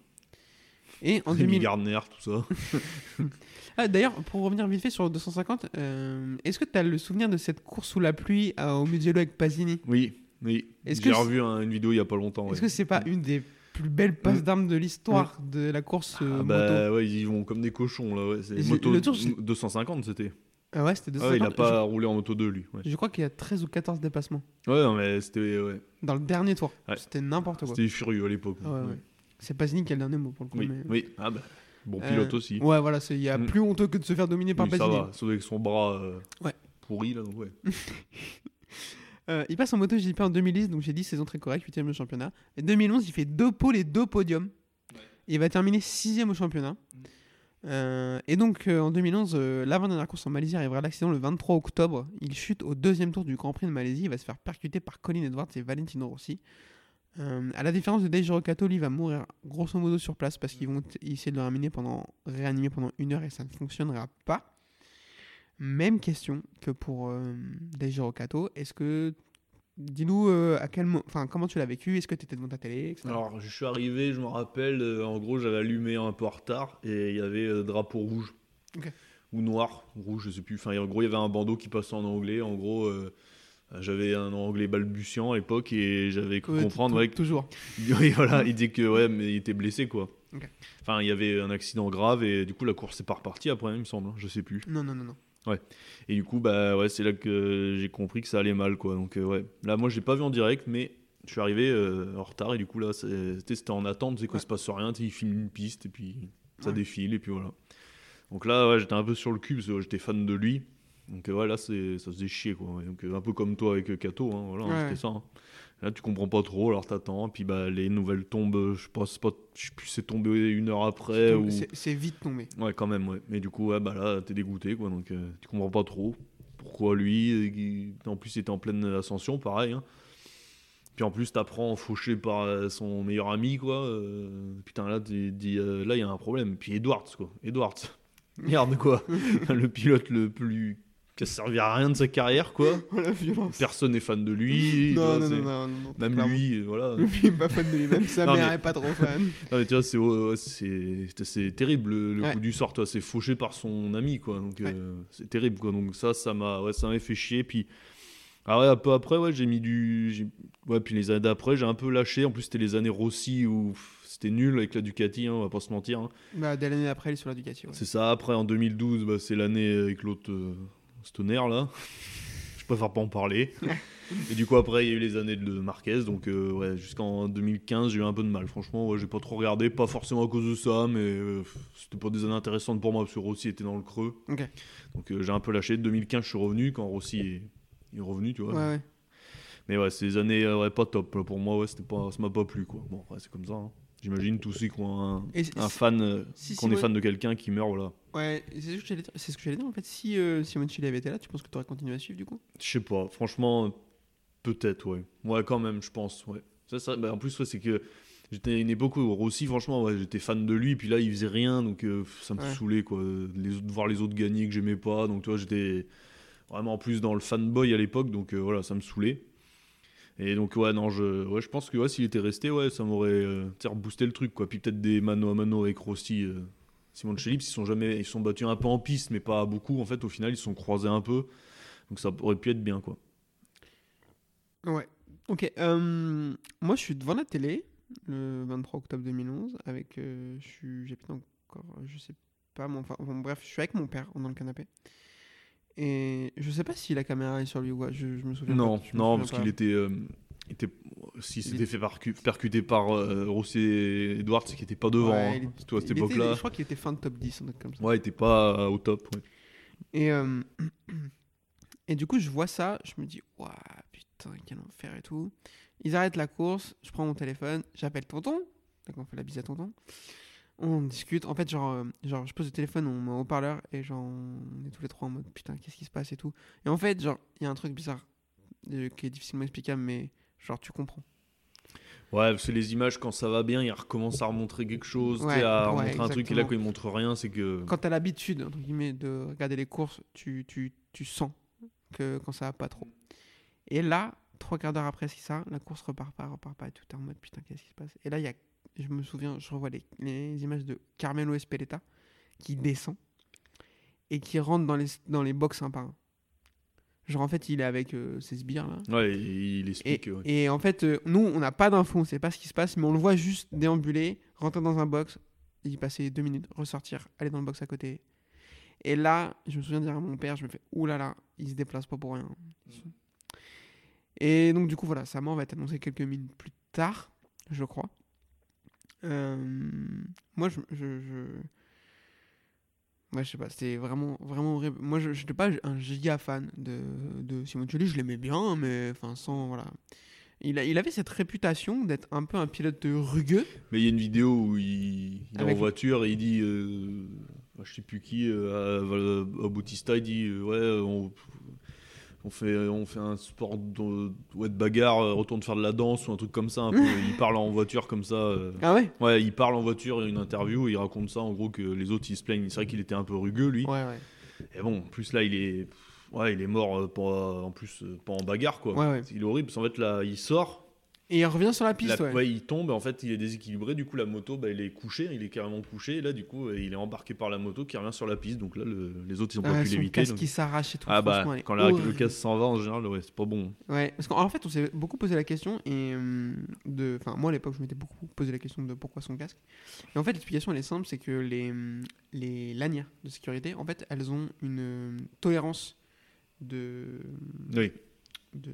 Et en Rémi 2000... Gardner, tout ça. Ah, D'ailleurs, pour revenir vite fait sur le 250, euh, est-ce que tu as le souvenir de cette course sous la pluie à- au Mugello avec Pasini Oui, oui. J'ai revu un- une vidéo il y a pas longtemps. Est-ce ouais. que c'est pas une des plus belles passes d'armes de l'histoire de la course euh, Ah moto? bah ouais, ils vont comme des cochons là. Ouais. Moto le tour, c'est- 250 c'était. Ah ouais, c'était Ah ouais, il a 250. pas roulé en moto 2 lui. Ouais, je, crois qu'il y a 13 ou 14 dépassements ouais non, mais c'était ouais. dans le dernier tour. C'était n'importe quoi. C'était furieux à l'époque. Ah ouais. C'est Pasini qui a le dernier mot pour le coup. Oui, mais- oui. Ah bah, bon Euh, pilote aussi. Ouais, voilà, il y a Mm. plus honteux que de se faire dominer par Oui, ça Pasini. va, sauf avec son bras euh, Ouais. pourri là. Donc ouais. Euh, il passe en moto GP en 2010, donc j'ai dit saison très correcte, 8 au championnat. Et 2011, il fait deux pôles et deux podiums. Il va terminer 6 au championnat. Et donc en 2011, euh, l'avant-dernière course en Malaisie arrivera à l'accident le 23 octobre. Il chute au deuxième tour du Grand Prix de Malaisie. Il va se faire percuter par Colin Edwards et Valentino Rossi. Euh, à la différence de Daijiro Kato, lui va mourir grosso modo sur place parce qu'ils vont essayer de le réanimer pendant, réanimer pendant une heure et ça ne fonctionnera pas. Même question que pour euh, Kato. Est-ce que. Dis-nous euh, à quel enfin, comment tu l'as vécu? Est-ce que tu étais devant ta télé? Etc. Alors je suis arrivé, je me rappelle, euh, en gros j'avais allumé un peu en retard et il y avait euh, drapeau rouge. Ou noir, rouge, je sais plus. Enfin en gros il y avait un bandeau qui passait en anglais. En gros j'avais un anglais balbutiant à l'époque et j'avais cru Ouais, comprendre ouais, que- Toujours. Oui, voilà, il dit que ouais, mais il était blessé quoi. Enfin, il y avait un accident grave et du coup la course est pas repartie après, il me semble, hein, je sais plus. Non, non, non, non. Et du coup, bah ouais, c'est là que j'ai compris que ça allait mal quoi. Donc euh, ouais, là moi j'ai pas vu en direct, mais je suis arrivé euh, en retard et du coup là c'était en attente, c'est Ouais. se passe rien, tu sais, il filme une piste et puis ça Ouais. défile et puis voilà. Donc là ouais, j'étais un peu sur le cul parce que ouais, j'étais fan de lui. Donc euh, ouais, là c'est ça faisait chier quoi. Ouais, Donc euh, un peu comme toi avec euh, Kato, hein, voilà, hein, Ouais, c'était ça. hein. Là tu comprends pas trop, alors t'attends, puis bah les nouvelles tombent, euh, je sais pas, c'est je sais plus, c'est tombé une heure après ou. C'est c'est vite tombé. Ouais, quand même, ouais. Mais du coup, ouais, bah là, t'es dégoûté, quoi. Donc, euh, tu comprends pas trop pourquoi lui. il- En plus, il était en pleine ascension, pareil. hein. Puis en plus, t'apprends fauché par son meilleur ami, quoi. putain, là, tu dis, euh, là, il y a un problème. Puis Edwards, quoi. Edwards. Merde, quoi. le pilote le plus. Qui a servi à rien de sa carrière, quoi. Oh la violence. Personne n'est fan de lui. non, non, non, non, non, Même lui, voilà. Lui, pas fan de lui-même, sa mère mais- est pas trop fan. Non, mais tu vois, c'est c'est terrible le, coup du sort, toi. C'est fauché par son ami, quoi. Donc euh, c'est terrible, quoi. Donc ça, ça m'a ouais, fait chier. Puis ah ouais, un peu après, ouais, j'ai mis du, ouais, puis les années d'après, j'ai un peu lâché. En plus, c'était les années Rossi où c'était nul avec la Ducati, hein, on va pas se mentir. hein. Bah, dès l'année après, il est sur la Ducati. Ouais. C'est ça. Après, en 2012, bah, c'est l'année avec l'autre euh, stoner là. Je préfère pas en parler. Et du coup, après, il y a eu les années de Marquez. Donc, euh, ouais, jusqu'en 2015, j'ai eu un peu de mal. Franchement, ouais, j'ai pas trop regardé. Pas forcément à cause de ça, mais euh, c'était pas des années intéressantes pour moi parce que Rossi était dans le creux. Donc, euh, j'ai un peu lâché. 2015, je suis revenu quand Rossi est, est revenu, tu vois. Ouais, ouais. Mais ouais, c'est des années ouais, pas top. Pour moi, ouais, c'était pas, ça m'a pas plu, quoi. Bon, après, c'est comme ça. hein. J'imagine tous ceux qui ont un, fan, euh, si qu'on est fan de quelqu'un qui meurt, voilà. Ouais, c'est ce que j'allais dire. C'est ce que j'allais dire en fait. Si euh, Simone Chile avait été là, tu penses que tu aurais continué à suivre du coup? Je sais pas, franchement, peut-être, ouais. Ouais, quand même, je pense, ouais. Ça, ça, bah, en plus, ouais, c'est que j'étais à une époque où Rossi, franchement, ouais, j'étais fan de lui, puis là, il faisait rien, donc euh, ça me Ouais. saoulait, quoi. Les, autres- voir les autres gagner que j'aimais pas, donc tu vois, j'étais vraiment plus dans le fanboy à l'époque, donc euh, voilà, ça me saoulait. Et donc, ouais, non, je, je pense que ouais, s'il était resté, ouais, ça m'aurait euh, reboosté le truc, quoi. Puis peut-être des mano à mano avec Rossi. Euh, Simon Chelips, ils sont jamais, ils sont battus un peu en piste, mais pas beaucoup. En fait, au final, ils se sont croisés un peu. Donc ça aurait pu être bien, quoi. Ouais. Ok. euh, moi, je suis devant la télé le 23 octobre 2011 avec. euh, je suis, j'habite encore, je sais pas, mon, enfin, bon, bref, je suis avec mon père dans le canapé. Et je sais pas si la caméra est sur lui ou quoi. Je, je me souviens Non, pas. me non, souviens parce qu'il était, euh, était, si c'était fait percu- percuter par euh, Rossi et Edwards, c'est qu'il était pas devant. Ouais, hein. il Toi, à cette époque-là. Je crois qu'il était fin de top 10, un truc comme ça. Ouais, il était pas euh, au top. ouais. Et, euh, et du coup, je vois ça, je me dis, waouh, putain, quel enfer et tout. Ils arrêtent la course, je prends mon téléphone, j'appelle tonton, d'accord, on fait la bise à tonton. On discute. En fait, genre, euh, genre je pose le téléphone, on met en haut-parleur et genre, on est tous les trois en mode putain, qu'est-ce qui se passe et tout. Et en fait, genre, il y a un truc bizarre euh, qui est difficilement explicable, mais genre, tu comprends. Ouais, que les images, quand ça va bien, ils recommencent à remontrer quelque chose, Ouais, à ouais, remontrer un truc, et là, quand ils montrent rien, c'est que. Quand t'as l'habitude, entre guillemets, de regarder les courses, tu, tu, tu sens que quand ça va pas trop. Et là, trois quarts d'heure après ça, la course repart pas, repart pas, et tout est en mode putain, qu'est-ce qui se passe? Et là, il y a, je me souviens, je revois les, les images de Carmelo Espeleta qui descend et qui rentre dans les, dans les box un par un. Genre, en fait, il est avec euh, ses sbires là. Ouais, il Et, explique. ouais. et en fait, euh, nous, on n'a pas d'infos, on sait pas ce qui se passe, mais on le voit juste déambuler, rentrer dans un box, y passer deux minutes, ressortir, aller dans le box à côté. Et là, je me souviens de dire à mon père, je me fais, oulala, là là, il se déplace pas pour rien. Et donc, du coup, voilà, sa mort va être annoncée quelques minutes plus tard, je crois. Moi, je. je, je... Ouais, je sais pas, c'était vraiment, vraiment horrible. Moi, je n'étais pas un giga fan de, de Simoncelli, je l'aimais bien, mais enfin, sans. Voilà. Il, a, il avait cette réputation d'être un peu un pilote rugueux. Mais il y a une vidéo où il, il est Avec- en voiture et il dit, euh, je sais plus qui, euh, à, à Bautista, il dit, euh, ouais, on, on fait, on fait un sport de, ouais, de bagarre, euh, retourne faire de la danse ou un truc comme ça. Un peu. il parle en voiture comme ça. euh. Ah ouais? Ouais, il parle en voiture, il y a une interview, il raconte ça, en gros, que les autres, ils se plaignent. C'est vrai qu'il était un peu rugueux, lui. Ouais, ouais. Et bon, en plus, là, il est, ouais, il est mort, euh, pas, en plus, euh, pas en bagarre, quoi. Ouais, ouais. Il est horrible, parce qu'en fait, là, il sort, Et il revient sur la piste, la- ouais. ouais, il tombe, en fait, il est déséquilibré. Du coup, la moto, bah, il est couché, il est carrément couché. Et là, du coup, euh, il est embarqué par la moto qui revient sur la piste. Donc là, le- les autres, ils ont Ah, pas pu l'éviter. casque donc- qui s'arrache et tout. Ah bah, quand la- le casque s'en va, en général, ouais, c'est pas bon. Ouais, parce qu'en fait, on s'est beaucoup posé la question et hum, de, enfin moi à l'époque, je m'étais beaucoup posé la question de pourquoi son casque. Et en fait, l'explication elle est simple, c'est que les hum, les lanières de sécurité, en fait, elles ont une hum, tolérance de Oui. de.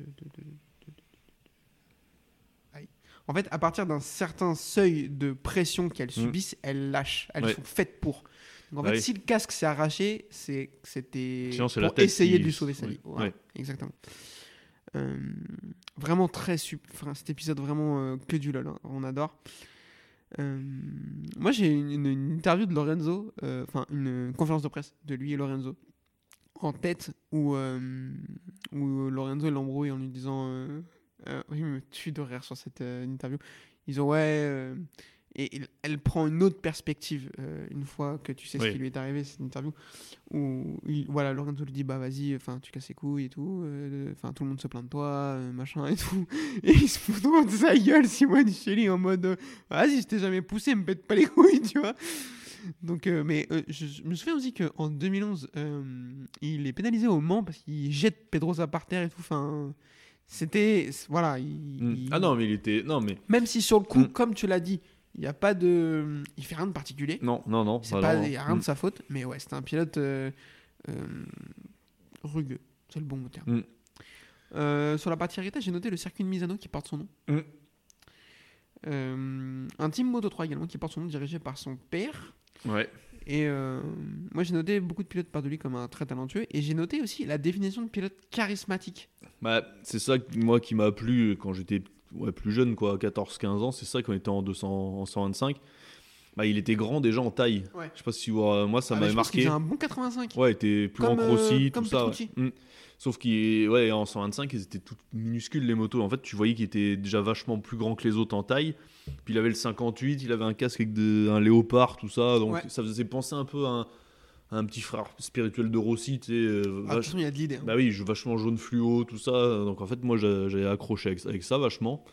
En fait, à partir d'un certain seuil de pression qu'elles subissent, elles lâchent. Elles Mm. Ouais. sont faites pour. Donc en Bah fait, oui. si le casque s'est arraché, c'est que c'était pour essayer qui- de lui sauver sa oui. vie. Voilà, Ouais. exactement. Euh, vraiment très sup... enfin, cet épisode vraiment euh, que du lol. hein. On adore. Euh, moi, j'ai une, une- interview de Lorenzo, enfin une conférence de presse de lui et Lorenzo en tête où, où Lorenzo l'embrouille en lui disant euh, oui, il me tue de rire sur cette euh, interview. Ils ont ouais euh, et il- elle prend une autre perspective euh, une fois que tu sais ce qui lui est arrivé cette interview où il, voilà Lorenzo lui dit bah vas-y enfin tu casses les couilles et tout enfin tout le monde se plaint de toi machin et tout et il se fout de sa gueule Simone Chelly en mode vas-y je t'ai jamais poussé me pète pas les couilles tu vois donc, euh, mais euh, je, je me souviens aussi qu'en 2011, euh, il est pénalisé au Mans parce qu'il jette Pedrosa par terre et tout. Enfin, c'était. Voilà. il- Mm. il- Ah non, mais il était. Non, mais. Même si sur le coup, Mm. comme tu l'as dit, il n'y a pas de. Il fait rien de particulier. Non, non, non. C'est bah il y a rien Mm. de sa faute. Mais ouais, c'était un pilote euh, euh, rugueux. C'est le bon mot terme. Euh, sur la partie héritage, j'ai noté le circuit de Misano qui porte son nom. Un team Moto 3 également qui porte son nom, dirigé par son père. Ouais. Et euh, moi, j'ai noté beaucoup de pilotes par de lui comme un très talentueux. Et j'ai noté aussi la définition de pilote charismatique. Bah, c'est ça, moi, qui m'a plu quand j'étais plus jeune, quoi, 14-15 ans. C'est ça, quand on était en, 200, en 125. Bah, il était grand déjà en taille. Ouais. Je sais pas si euh, moi, ça Ah, m'avait marqué. faisait un bon 85. Ouais, il était plus Comme, grand que euh, Rossi, comme tout ça. ouais. Petrucci. Mm. Sauf qu'en ouais, en 125, ils étaient toutes minuscules les motos. En fait, tu voyais qu'il était déjà vachement plus grand que les autres en taille. Puis il avait le 58, il avait un casque avec de- un léopard, tout ça. Donc ça faisait penser un peu à un, à un petit frère spirituel de Rossi, tu sais. euh, Ah, vache- il y a de l'idée. hein. bah oui, vachement jaune fluo, tout ça. Donc en fait, moi, j'a- j'avais accroché avec, avec ça vachement.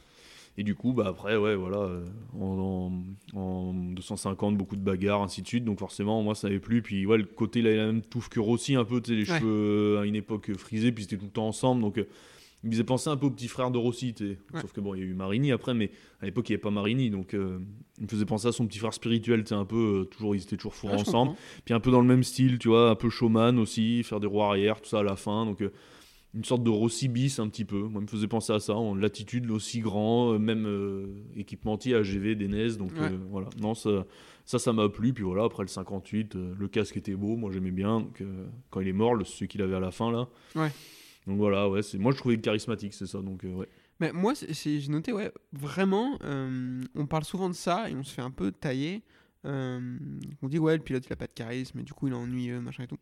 Et du coup, bah après, ouais, voilà, euh, en, en- en 250, beaucoup de bagarres, ainsi de suite. Donc forcément, moi, ça avait plu. Puis ouais, le côté, il avait la même touffe que Rossi, un peu, tu sais, les Ouais. cheveux euh, à une époque frisés, puis c'était tout le temps ensemble. Donc euh, il me faisait penser un peu au petit frère de Rossi, tu sais. Ouais. Sauf que bon, il y a eu Marini après, mais à l'époque, il n'y avait pas Marini. Donc euh, il me faisait penser à son petit frère spirituel, tu sais, un peu, euh, toujours, ils étaient toujours fourrés Ah, ensemble. Puis un peu dans le même style, tu vois, un peu showman aussi, faire des roues arrière, tout ça à la fin. Donc euh, une sorte de Rossi bis un petit peu. Moi, il me faisait penser à ça, en latitude aussi grand, euh, même euh, équipementier AGV, des NES. Donc Ouais. euh, voilà, non, ça, ça, ça m'a plu. Puis voilà, après le 58, euh, le casque était beau, moi j'aimais bien. Donc, quand il est mort, le, celui qu'il avait à la fin là. Ouais. Donc voilà, ouais, c'est moi je trouvais charismatique, c'est ça. Donc ouais. Mais moi, j'ai noté, ouais, vraiment, on parle souvent de ça et on se fait un peu tailler. On dit, ouais, le pilote, il a pas de charisme, et du coup, il est ennuyeux, machin et tout.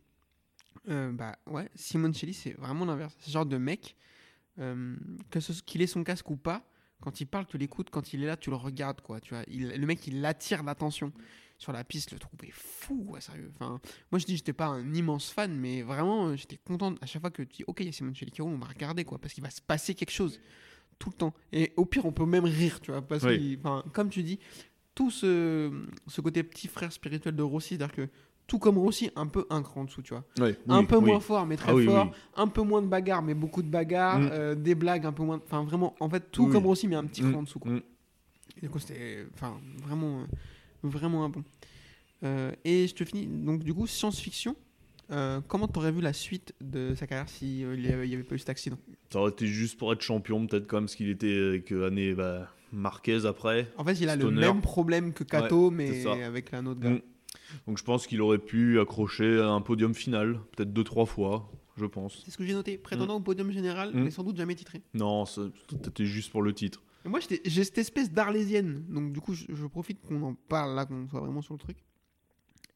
Euh, bah ouais, Simoncelli, c'est vraiment l'inverse. C'est ce genre de mec, euh, que qu'il ait son casque ou pas, quand il parle, tu l'écoutes, quand il est là, tu le regardes, quoi. Tu vois, il- le mec, il attire l'attention. Sur la piste, le trouvais fou, ouais, sérieux. Enfin, moi, je dis, j'étais pas un immense fan, mais vraiment, euh, j'étais content à chaque fois que tu dis, ok, il y a Simoncelli qui roule, on va regarder, quoi, parce qu'il va se passer quelque chose tout le temps. Et au pire, on peut même rire, tu vois, parce Oui. que, comme tu dis, tout ce, ce côté petit frère spirituel de Rossi, c'est-à-dire que tout comme Rossi, un peu un cran en dessous, tu vois. Un oui, peu oui. moins fort, mais très Ah fort. Un peu moins de bagarres, mais beaucoup de bagarres. Mm. euh, des blagues, un peu moins. Enfin, vraiment, en fait, tout comme Rossi, mais un petit Mm. cran en dessous, quoi. Mm. Et du coup, c'était enfin, vraiment, euh, vraiment un bon. Euh, et je te finis. Donc, du coup, science-fiction. euh, comment t'aurais vu la suite de sa carrière si euh, il y avait, avait pas eu cet accident? Ça aurait été juste pour être champion, peut-être quand même, parce qu'il était avec année bah, Marquez après. En fait, il a le même problème que Kato, mais avec un autre gars. Mm. Donc je pense qu'il aurait pu accrocher un podium final, peut-être deux, trois fois, je pense. C'est ce que j'ai noté. Prétendant au podium général, Mm. mais sans doute jamais titré. Non, c'était juste pour le titre. Et moi, j'ai cette espèce d'arlésienne. Donc, du coup, je, je profite qu'on en parle là, qu'on soit vraiment sur le truc.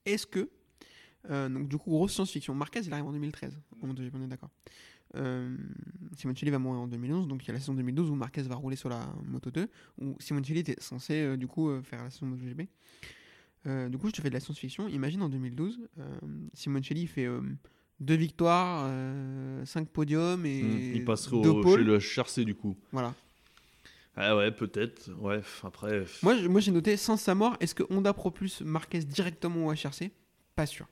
Est-ce que. euh, donc, du coup, grosse science-fiction. Marquez, il arrive en 2013. En MotoGP, on est d'accord. Euh, Simoncelli va mourir en 2011. Donc, il y a la saison 2012 où Marquez va rouler sur la Moto 2. Où Simoncelli était censé, euh, du coup, euh, faire la saison MotoGP. Euh, du coup, je te fais de la science-fiction. Imagine en 2012, euh, Simoncelli fait. euh, deux victoires, 5 podiums et Mm. Il passerait deux au, pôles. chez le HRC du coup. Voilà. Ah ouais, peut-être. Ouais, après. Moi, je- moi j'ai noté sans sa mort, est-ce que Honda propulse Marquez directement au HRC Pas sûr.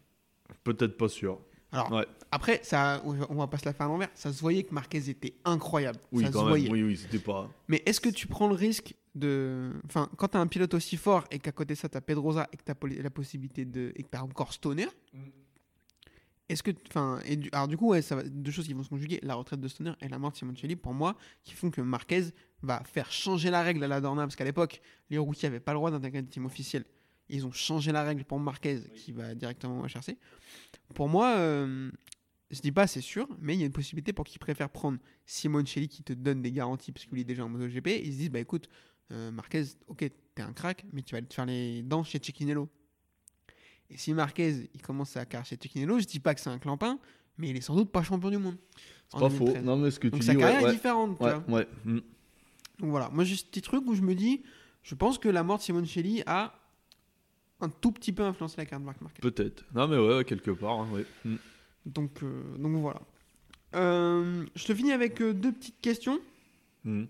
Peut-être pas sûr. Alors, Ouais. après, ça, on va pas se la faire à l'envers. Ça se voyait que Marquez était incroyable. Oui, ça se quand même. voyait. Oui, oui, c'était pas. Mais est-ce que tu prends le risque de. Enfin, quand tu as un pilote aussi fort et qu'à côté de ça, tu as Pedrosa et que tu as la possibilité de. et que tu as encore Stoner, est-ce que. Enfin, et du- alors du coup, ouais, ça va, deux choses qui vont se conjuguer la retraite de Stoner et la mort de Simoncelli, pour moi, qui font que Marquez va faire changer la règle à la Dorna, parce qu'à l'époque, les routiers n'avaient pas le droit d'intégrer un team officiel. Ils ont changé la règle pour Marquez, qui va directement au HRC. Pour moi, euh, je dis pas c'est sûr, mais il y a une possibilité pour qu'ils préfèrent prendre Simoncelli qui te donne des garanties parce qu'il est déjà en MotoGP. Ils se disent bah écoute, euh, Marquez, ok, t'es un crack, mais tu vas te faire les dents chez Cecchinello. Et si Marquez il commence à carrer chez Cecchinello, je dis pas que c'est un clampin, mais il est sans doute pas champion du monde. C'est pas faux. 2013. Non, mais ce que Donc tu sa dis. carrière ouais, est ouais. différente. tu Ouais, vois. ouais. Mm. Donc voilà, moi j'ai ce petit truc où je me dis, je pense que la mort de Simoncelli a un tout petit peu influencé la carte de Marc Marquez. Peut-être. Non, mais ouais, ouais, quelque part. hein, ouais. Mm. Donc, euh, donc voilà. Euh, je te finis avec euh, deux petites questions. Mm.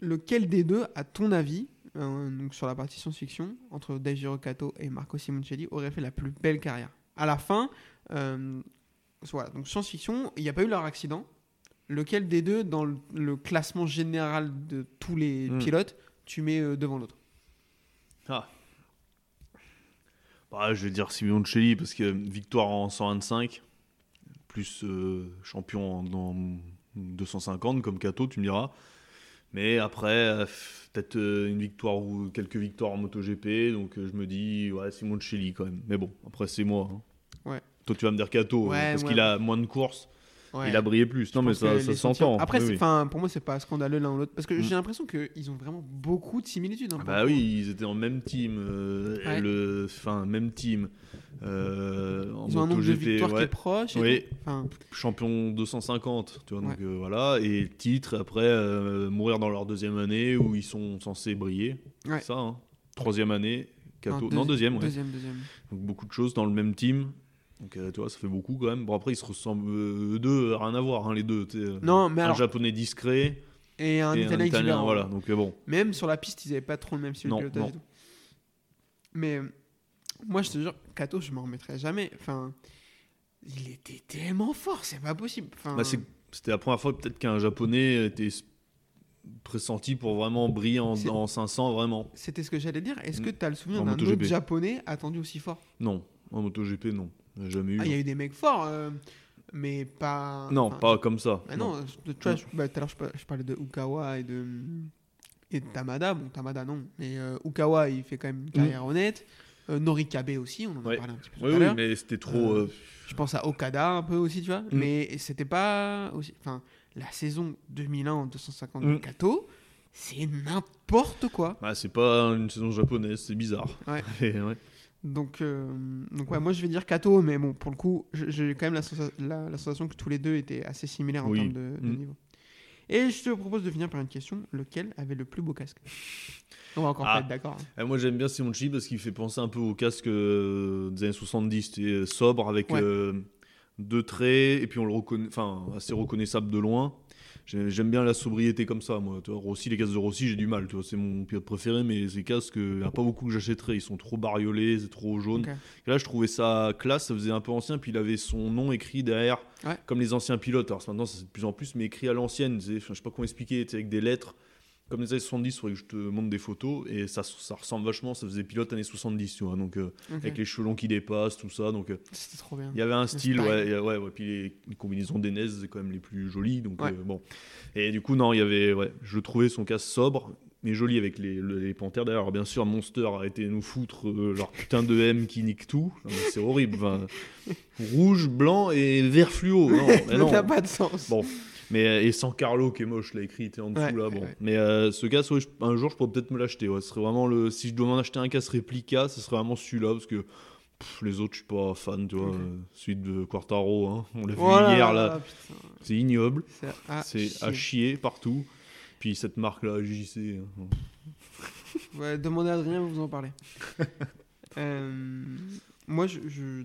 Lequel des deux, à ton avis, euh, donc sur la partie science-fiction, entre Daijiro Kato et Marco Simoncelli, aurait fait la plus belle carrière? À la fin, euh, voilà, donc science-fiction, il n'y a pas eu leur accident. Lequel des deux, dans le, le classement général de tous les Hmm. pilotes, tu mets euh, devant l'autre? Ah. Bah, je vais dire Simoncelli parce que victoire en 125, plus euh, champion en, dans 250 comme Kato, tu me diras. Mais après, euh, peut-être euh, une victoire ou quelques victoires en MotoGP, donc euh, je me dis, ouais, Simoncelli quand même. Mais bon, après, c'est moi. hein. Ouais. Toi, tu vas me dire Kato, Ouais, parce ouais. qu'il a moins de courses, Ouais. il a brillé plus. Non, Je mais ça, s'entend. Après, Oui, pour moi, c'est pas scandaleux l'un ou l'autre. Parce que Mm. j'ai l'impression qu'ils ont vraiment beaucoup de similitudes. hein, pour Bah coup. oui, ils étaient en même team. euh, Ouais. le, enfin, même team. Euh, en Ils ont un nombre de victoires qui est proche. et champion 250, tu vois, donc euh, voilà, et titre après euh, mourir dans leur deuxième année où ils sont censés briller, ça, hein. troisième année, non deuxième, ouais. Deuxième, deuxième. donc beaucoup de choses dans le même team, donc euh, tu vois, ça fait beaucoup quand même. Bon après ils se ressemblent euh, eux deux, rien à voir, hein, les deux, Non, mais un alors. japonais discret Et un et italien, un italien, exubérant. voilà, donc euh, bon, Même sur la piste, ils avaient pas trop le même style de pilotage non. et tout. Mais euh, moi, je te jure, Kato, je m'en remettrai jamais. Enfin, il était tellement fort, c'est pas possible. Enfin, Bah, c'était la première fois peut-être qu'un japonais était pressenti pour vraiment briller en, en 500, vraiment. C'était ce que j'allais dire. Est-ce Mm. que tu as le souvenir En d'un autre japonais attendu aussi fort? Non, en MotoGP, non, jamais eu. Ah, il y a eu des mecs forts, euh, mais pas. non, enfin, pas comme ça. Ah non, je- tu vois, je- bah, tout à l'heure, je, par- je parlais de Ukawa et de, et de Tamada. Bon, Tamada, non. Mais euh, Ukawa, il fait quand même une carrière honnête. Euh, Norikabe aussi, on en a parlé un petit peu tout Oui, à oui, mais c'était trop. Je pense à Okada un peu aussi, tu vois. Mm. Mais c'était pas aussi. Enfin, la saison 2001-250 de Mm. Kato, c'est n'importe quoi. Ah, c'est pas une saison japonaise, c'est bizarre. Ouais. Et ouais. Donc, euh, donc ouais, moi je vais dire Kato, mais bon, pour le coup, j'ai quand même la, sensa- la- la sensation que tous les deux étaient assez similaires en Oui. termes de, de Mm. niveau. Et je te propose de finir par une question lequel avait le plus beau casque? On va encore Ah. pas être d'accord. hein. Ah, moi j'aime bien Simonchi parce qu'il fait penser un peu au casque euh, des années 70, tu sais, euh, sobre avec Ouais. euh, deux traits et puis on le reconnaît, enfin assez reconnaissable de loin. J'ai- J'aime bien la sobriété comme ça, moi. Tu vois, Rossi, les casques de Rossi, j'ai du mal. Tu vois, c'est mon pilote préféré, mais ces casques, il n'y a pas beaucoup que j'achèterais. Ils sont trop bariolés, c'est trop jaune. Et là, je trouvais ça classe, ça faisait un peu ancien, puis il avait son nom écrit derrière, Ouais. comme les anciens pilotes. Alors maintenant, c'est de plus en plus, mais écrit à l'ancienne. Je sais pas comment expliquer, avec des lettres. Comme les années 70, il faudrait que je te montre des photos, et ça, ça ressemble vachement, ça faisait pilote années 70, tu vois. Donc, euh, avec les cheveux longs qui dépassent, tout ça. Donc, euh, C'était trop bien. il y avait un style, ouais, et, ouais, ouais, Puis les, les combinaisons d'Enez, c'est quand même les plus jolies. Donc, Ouais. euh, bon. Et du coup, non, il y avait, ouais, je trouvais son casque sobre, mais joli avec les, le- les panthères. Alors, bien sûr, Monster a été nous foutre euh, leur putain de M qui nique tout. C'est horrible. enfin, rouge, blanc et vert fluo. Non, mais Ça n'a pas de sens. Bon. Mais, euh, et sans Carlo qui est moche, là, écrit était en dessous Ouais, là. Bon. ouais. Mais euh, ce casque, ouais, un jour, je pourrais peut-être me l'acheter. Ouais. Ce serait vraiment le. Si je dois m'en acheter un casque réplica, ce serait vraiment celui-là parce que pff, les autres, je suis pas fan, tu vois. Ok. euh, celui de Quartaro, hein. on l'a vu hier là. putain, C'est ignoble, c'est à chier. partout. Puis cette marque là, JC. hein. Demandez à Adrien, vous en parlez. Euh, moi, je, je-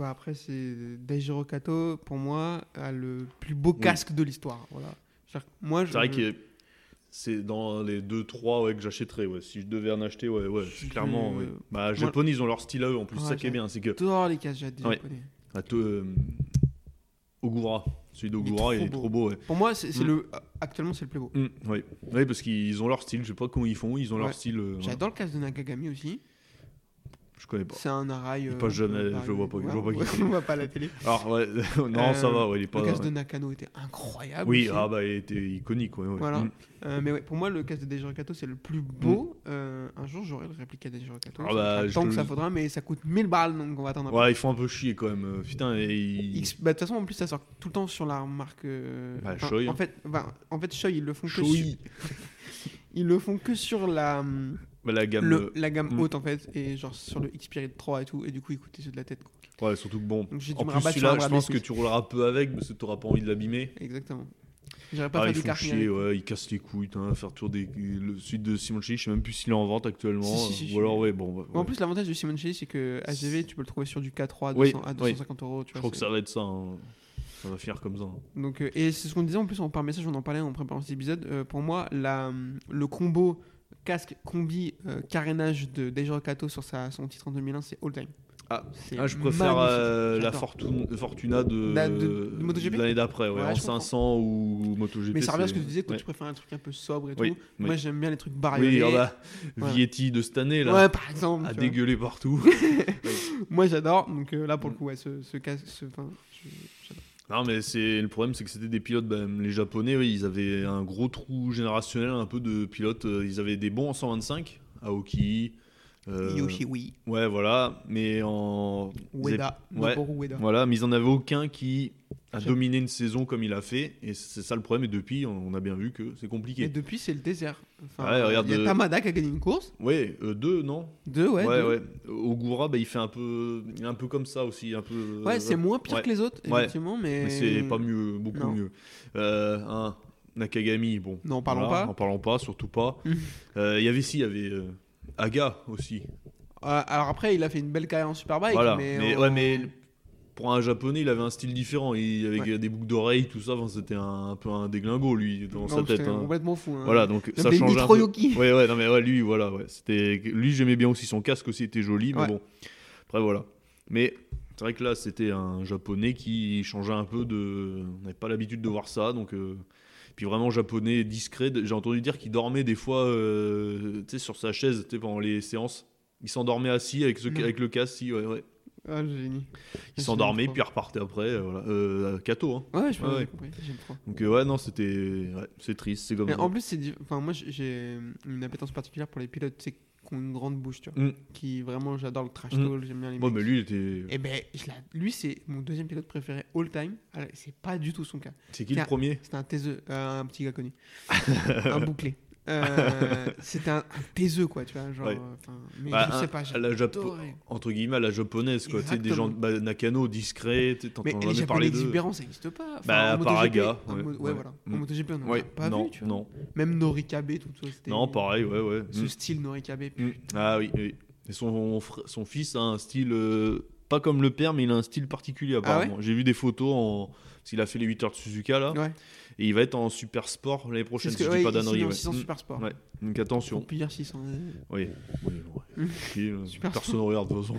bah, après, c'est Daijiro Kato, pour moi, a le plus beau Oui. casque de l'histoire. Voilà. Moi, je, C'est vrai que c'est dans les 2-3 ouais, que j'achèterais. Ouais. Si je devais en acheter, ouais, ouais, Je- clairement. ouais. Bah, moi- Japonais, ils ont leur style à eux en plus. Ouais, ça qui est bien, c'est que. j'adore les casques des Ouais. japonais. à te- euh, Ogura, celui d'Ogura, il trop est beau. trop beau. Ouais. Pour moi, c'est Mm. le actuellement c'est le plus beau. Mm, oui. Parce qu'ils ont leur style. Je sais pas comment ils font. Ils ont leur style. euh, J'adore le casque de Nakagami aussi. Je connais pas. C'est un arail. Il euh, passe un peu jamais, je pareil. vois pas- je Ouais, vois pas qui ouais. On voit pas à la télé. Alors, ouais, non, ça Euh, va. Ouais, il est pas. Le casque ouais. de Nakano était incroyable. Oui, aussi. ah bah, il était iconique. Voilà. Mm. Euh, mais ouais, pour moi, le casque de Kato, c'est le plus beau. Euh, un jour, j'aurai le réplique de Daijiro Kato. Ah bah, je te que ça faudra, mais ça coûte 1000 balles, donc on va attendre un peu. Ouais, ils font un peu chier quand même. Putain, et ils- bah, De toute façon, en plus, ça sort tout le temps sur la marque. euh, Bah, enfin, En hein. fait, bah, en fait, Shoei, ils le font que sur, ils le font que sur la, hum, bah, la gamme. le- la gamme mm. haute en fait, et genre sur le Xperia 3 et tout, et du coup, ils coûtaient ceux de la tête. quoi. euh, Ouais, surtout que bon. Donc En plus, celui-là, je pense que tu rouleras peu avec parce que tu pas envie de l'abîmer. Exactement. J'aurais pas Ah, ils font chier, ouais, ils cassent les couilles, t'as faire tour des le suite de Simon Chi, je sais même plus s'il est en vente actuellement, Si, si, si, ou alors ouais, bon, ouais, En plus, l'avantage de Simon Chili, c'est que AGV, tu peux le trouver sur du K3 à, Oui, 200 à oui. 250 euros. Tu je vois, crois que ça va être ça, hein. ça va finir comme ça. hein. Donc, euh, et c'est ce qu'on disait en plus en, par message, on en parlait en préparant cet épisode. Euh, pour moi, la, le combo casque combi euh, carénage de Daijiro Kato sur sa, son titre en 2001, c'est all time. Ah, C'est Ah, je préfère euh, la. Fortuna, Fortuna de, La- de- de MotoGP de l'année d'après, ouais, en je comprends. 500 ou MotoGP. Mais ça revient à ce que tu disais, toi ouais. tu préfères un truc un peu sobre et Oui, tout. oui. Moi j'aime bien les trucs bariolés. Oui, ah bah, Voilà. Vietti de cette année là, ouais, par exemple. vois. dégueuler partout. Moi j'adore, donc euh, là pour le Mm. coup, ouais, ce, ce casque. Ce. Non, mais c'est le problème, c'est que c'était des pilotes, bah, les Japonais, oui, ils avaient un gros trou générationnel, un peu de pilotes. euh, Ils avaient des bons en 125, Aoki. Euh, Yoshi, oui. Ouais, voilà, mais en. Ueda. ouais. Ueda. Voilà, mais ils en avaient aucun qui a dominé une saison comme il a fait, et c'est ça le problème. Et depuis, on a bien vu que c'est Et compliqué. depuis, c'est le désert. Enfin, Ouais, regarde, il y a euh, Tamada qui a gagné une course. Ouais, euh, deux, non Deux, ouais. ouais, deux. ouais. Ogura, bah, il fait un peu, il est un peu comme ça aussi, un peu. Ouais, c'est moins pire que les autres, effectivement, mais. Mais c'est pas mieux, beaucoup Non. mieux. Euh, un Nakagami, bon. Non, parlons voilà, pas. En parlons pas, surtout pas. Euh, Il y avait si, il y avait Aga aussi. Euh, alors après, il a fait une belle carrière en Superbike, voilà. mais. Ouais, mais pour un japonais, il avait un style différent. Il, avec Ouais. euh, des boucles d'oreilles, tout ça, enfin, c'était un, un peu un déglingo, lui, dans Non, sa tête. c'était hein. complètement fou. hein. Voilà, donc ça change un peu. Ouais, ouais, non, mais ouais, lui, voilà, ouais. C'était, lui, j'aimais bien aussi son casque aussi était joli, mais bon. Après, voilà. Mais c'est vrai que là, c'était un japonais qui changeait un peu de. On n'avait pas l'habitude de voir ça, donc. euh, Puis vraiment japonais discret. J'ai entendu dire qu'il dormait des fois, euh, tu sais, sur sa chaise, pendant les séances. Il s'endormait assis avec, ce, avec le casque, si, ouais, ouais. Ah, le génie. Il s'endormait, puis il repartait après, euh, voilà. Euh, Kato, hein. Ouais, je ouais. compris. Donc, euh, ouais, non, c'était. Ouais, c'est triste, c'est comme ça. en plus, c'est. Enfin, moi, j'ai- une appétence particulière pour les pilotes qui ont une grande bouche, tu vois. Mm. Qui vraiment, j'adore le trash Mm. talk, j'aime bien les Bon, mais lui, il était. Et ben, je l'ai- lui, c'est mon deuxième pilote préféré all time. C'est pas du tout son cas. C'est qui le premier? C'était un taiseux, euh, un petit gars connu. un bouclé. Euh, C'était un, un taiseux, quoi, tu vois. Genre, Ouais. euh, mais Bah, je un- sais pas, la Japo-. Entre guillemets, à la japonaise, quoi. Tu sais, des gens. Bah, Nakano, discret, Mais t'entends les jamais parler d'eux. exubérants, ça n'existe pas. Enfin, Bah, MotoGP, Paraga, en ouais, voilà. En Mm. MotoGP, on n'en pas non, vu, tu vois. non. Même Norikabe, tout ça, c'était. Non, pareil, ouais, ouais. Ce Mm. style Norikabe. Mm. Ah oui, oui. Et son, son fils a un style. euh, pas comme le père, mais il a un style particulier, apparemment. J'ai vu des photos en. Parce qu'il a fait les 8 heures de Suzuka, là. Ouais. Et il va être en super sport l'année prochaine, si que, je dis pas d'annerie. Ouais. 600. Super Sport. Ouais. Donc attention. Dire 600. euh, Oui, oui, ouais. Tranquille, Super personne ne regarde de toute façon.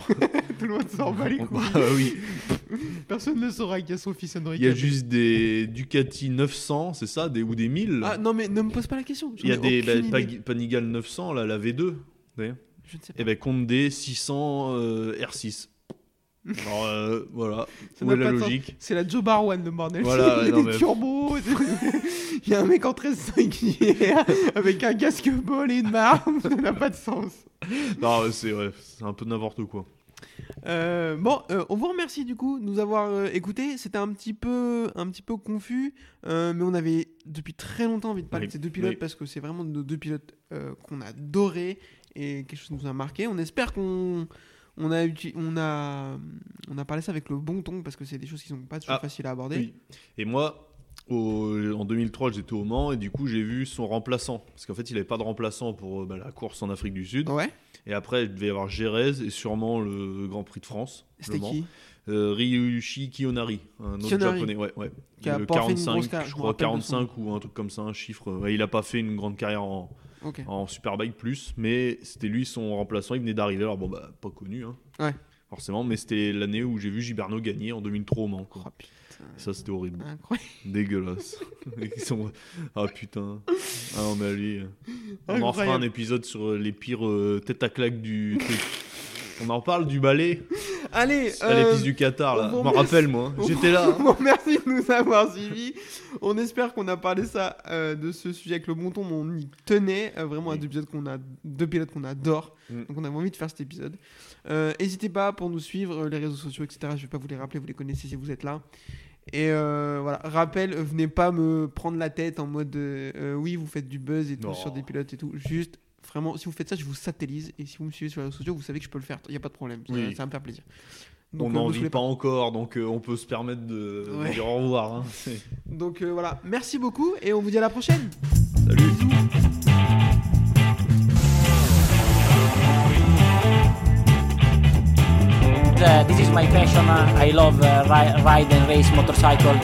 Tout le monde s'en bat les couilles. Ah oui. Personne ne saura qu'il y a son fils Il y a juste des Ducati 900, c'est ça des, Ou des 1000 Ah non, mais ne me pose pas la question. Il y a des bah, Panigale 900, là, la V2. d'ailleurs. Je ne sais pas. Et ben des 600 euh, R6. Alors euh, voilà, Ça où n'a est la logique C'est la Joe Barwan, le bordel. Voilà, il y a non, des mais- turbos. Il y a un mec en 13 singulière avec un casque bol et une arme. Ça n'a pas de sens. Non, c'est ouais, c'est un peu n'importe quoi. Euh, bon, euh, on vous remercie du coup de nous avoir euh, écoutés. C'était un petit peu, un petit peu confus, euh, mais on avait depuis très longtemps envie de parler Oui, de ces deux pilotes oui. parce que c'est vraiment nos deux pilotes euh, qu'on a adorés et quelque chose qui nous a marqué. On espère qu'on on a, on a, on a parlé ça avec le bon ton parce que c'est des choses qui sont pas toujours Ah, faciles à aborder. Oui. Et moi, au- en 2003, j'étais au Mans et du coup, j'ai vu son remplaçant. Parce qu'en fait, il n'avait pas de remplaçant pour euh, bah, la course en Afrique du Sud. Ouais. Et après, il devait y avoir Jerez et sûrement le Grand Prix de France. C'était qui? Euh, Ryushi Kiyonari, un autre Kiyonari. japonais. Ouais, ouais. Qui a le pas fait une grosse 45, carrière, je crois rappelle de son 45 ou un truc comme ça, un chiffre. Ouais, il a pas fait une grande carrière en, Ok. en Superbike plus, mais c'était lui son remplaçant. Il venait d'arriver. Alors bon, bah, pas connu, hein, Ouais. forcément, mais c'était l'année où j'ai vu Giberno gagner en 2003 au Mans. quoi. Oh, putain. Ça, c'était horrible. Incroyable. Dégueulasse. Sont... Ah putain. Ah non, mais allez. euh, On en fera un épisode sur les pires euh, têtes à claque du truc. On en parle du balai Allez, à euh, l'épice du Qatar, là. on Je vous me remercie. rappelle, moi. on J'étais là. vous remercie de nous avoir suivis. On espère qu'on a parlé ça euh, de ce sujet avec le bon ton, mais on y tenait euh, vraiment à Oui. deux pilotes qu'on a, deux pilotes qu'on adore. Mm. Donc on avait envie de faire cet épisode. Euh, N'hésitez pas pour nous suivre les réseaux sociaux, etc. Je vais pas vous les rappeler, vous les connaissez si vous êtes là. Et euh, voilà, rappel, venez pas me prendre la tête en mode euh, oui, vous faites du buzz et tout Non. sur des pilotes et tout. Juste, vraiment, si vous faites ça, je vous satellise. Et si vous me suivez sur les réseaux sociaux, vous savez que je peux le faire. Il n'y a pas de problème. Ça- Oui. Ça, va me faire plaisir. On Donc, euh, n'en vit pas encore, donc euh, on peut se permettre de, dire au revoir. hein. Donc euh, voilà, merci beaucoup et on vous dit à la prochaine. Salut. Uh, this is my passion. Uh, I love uh, ri- ride and race motorcycle.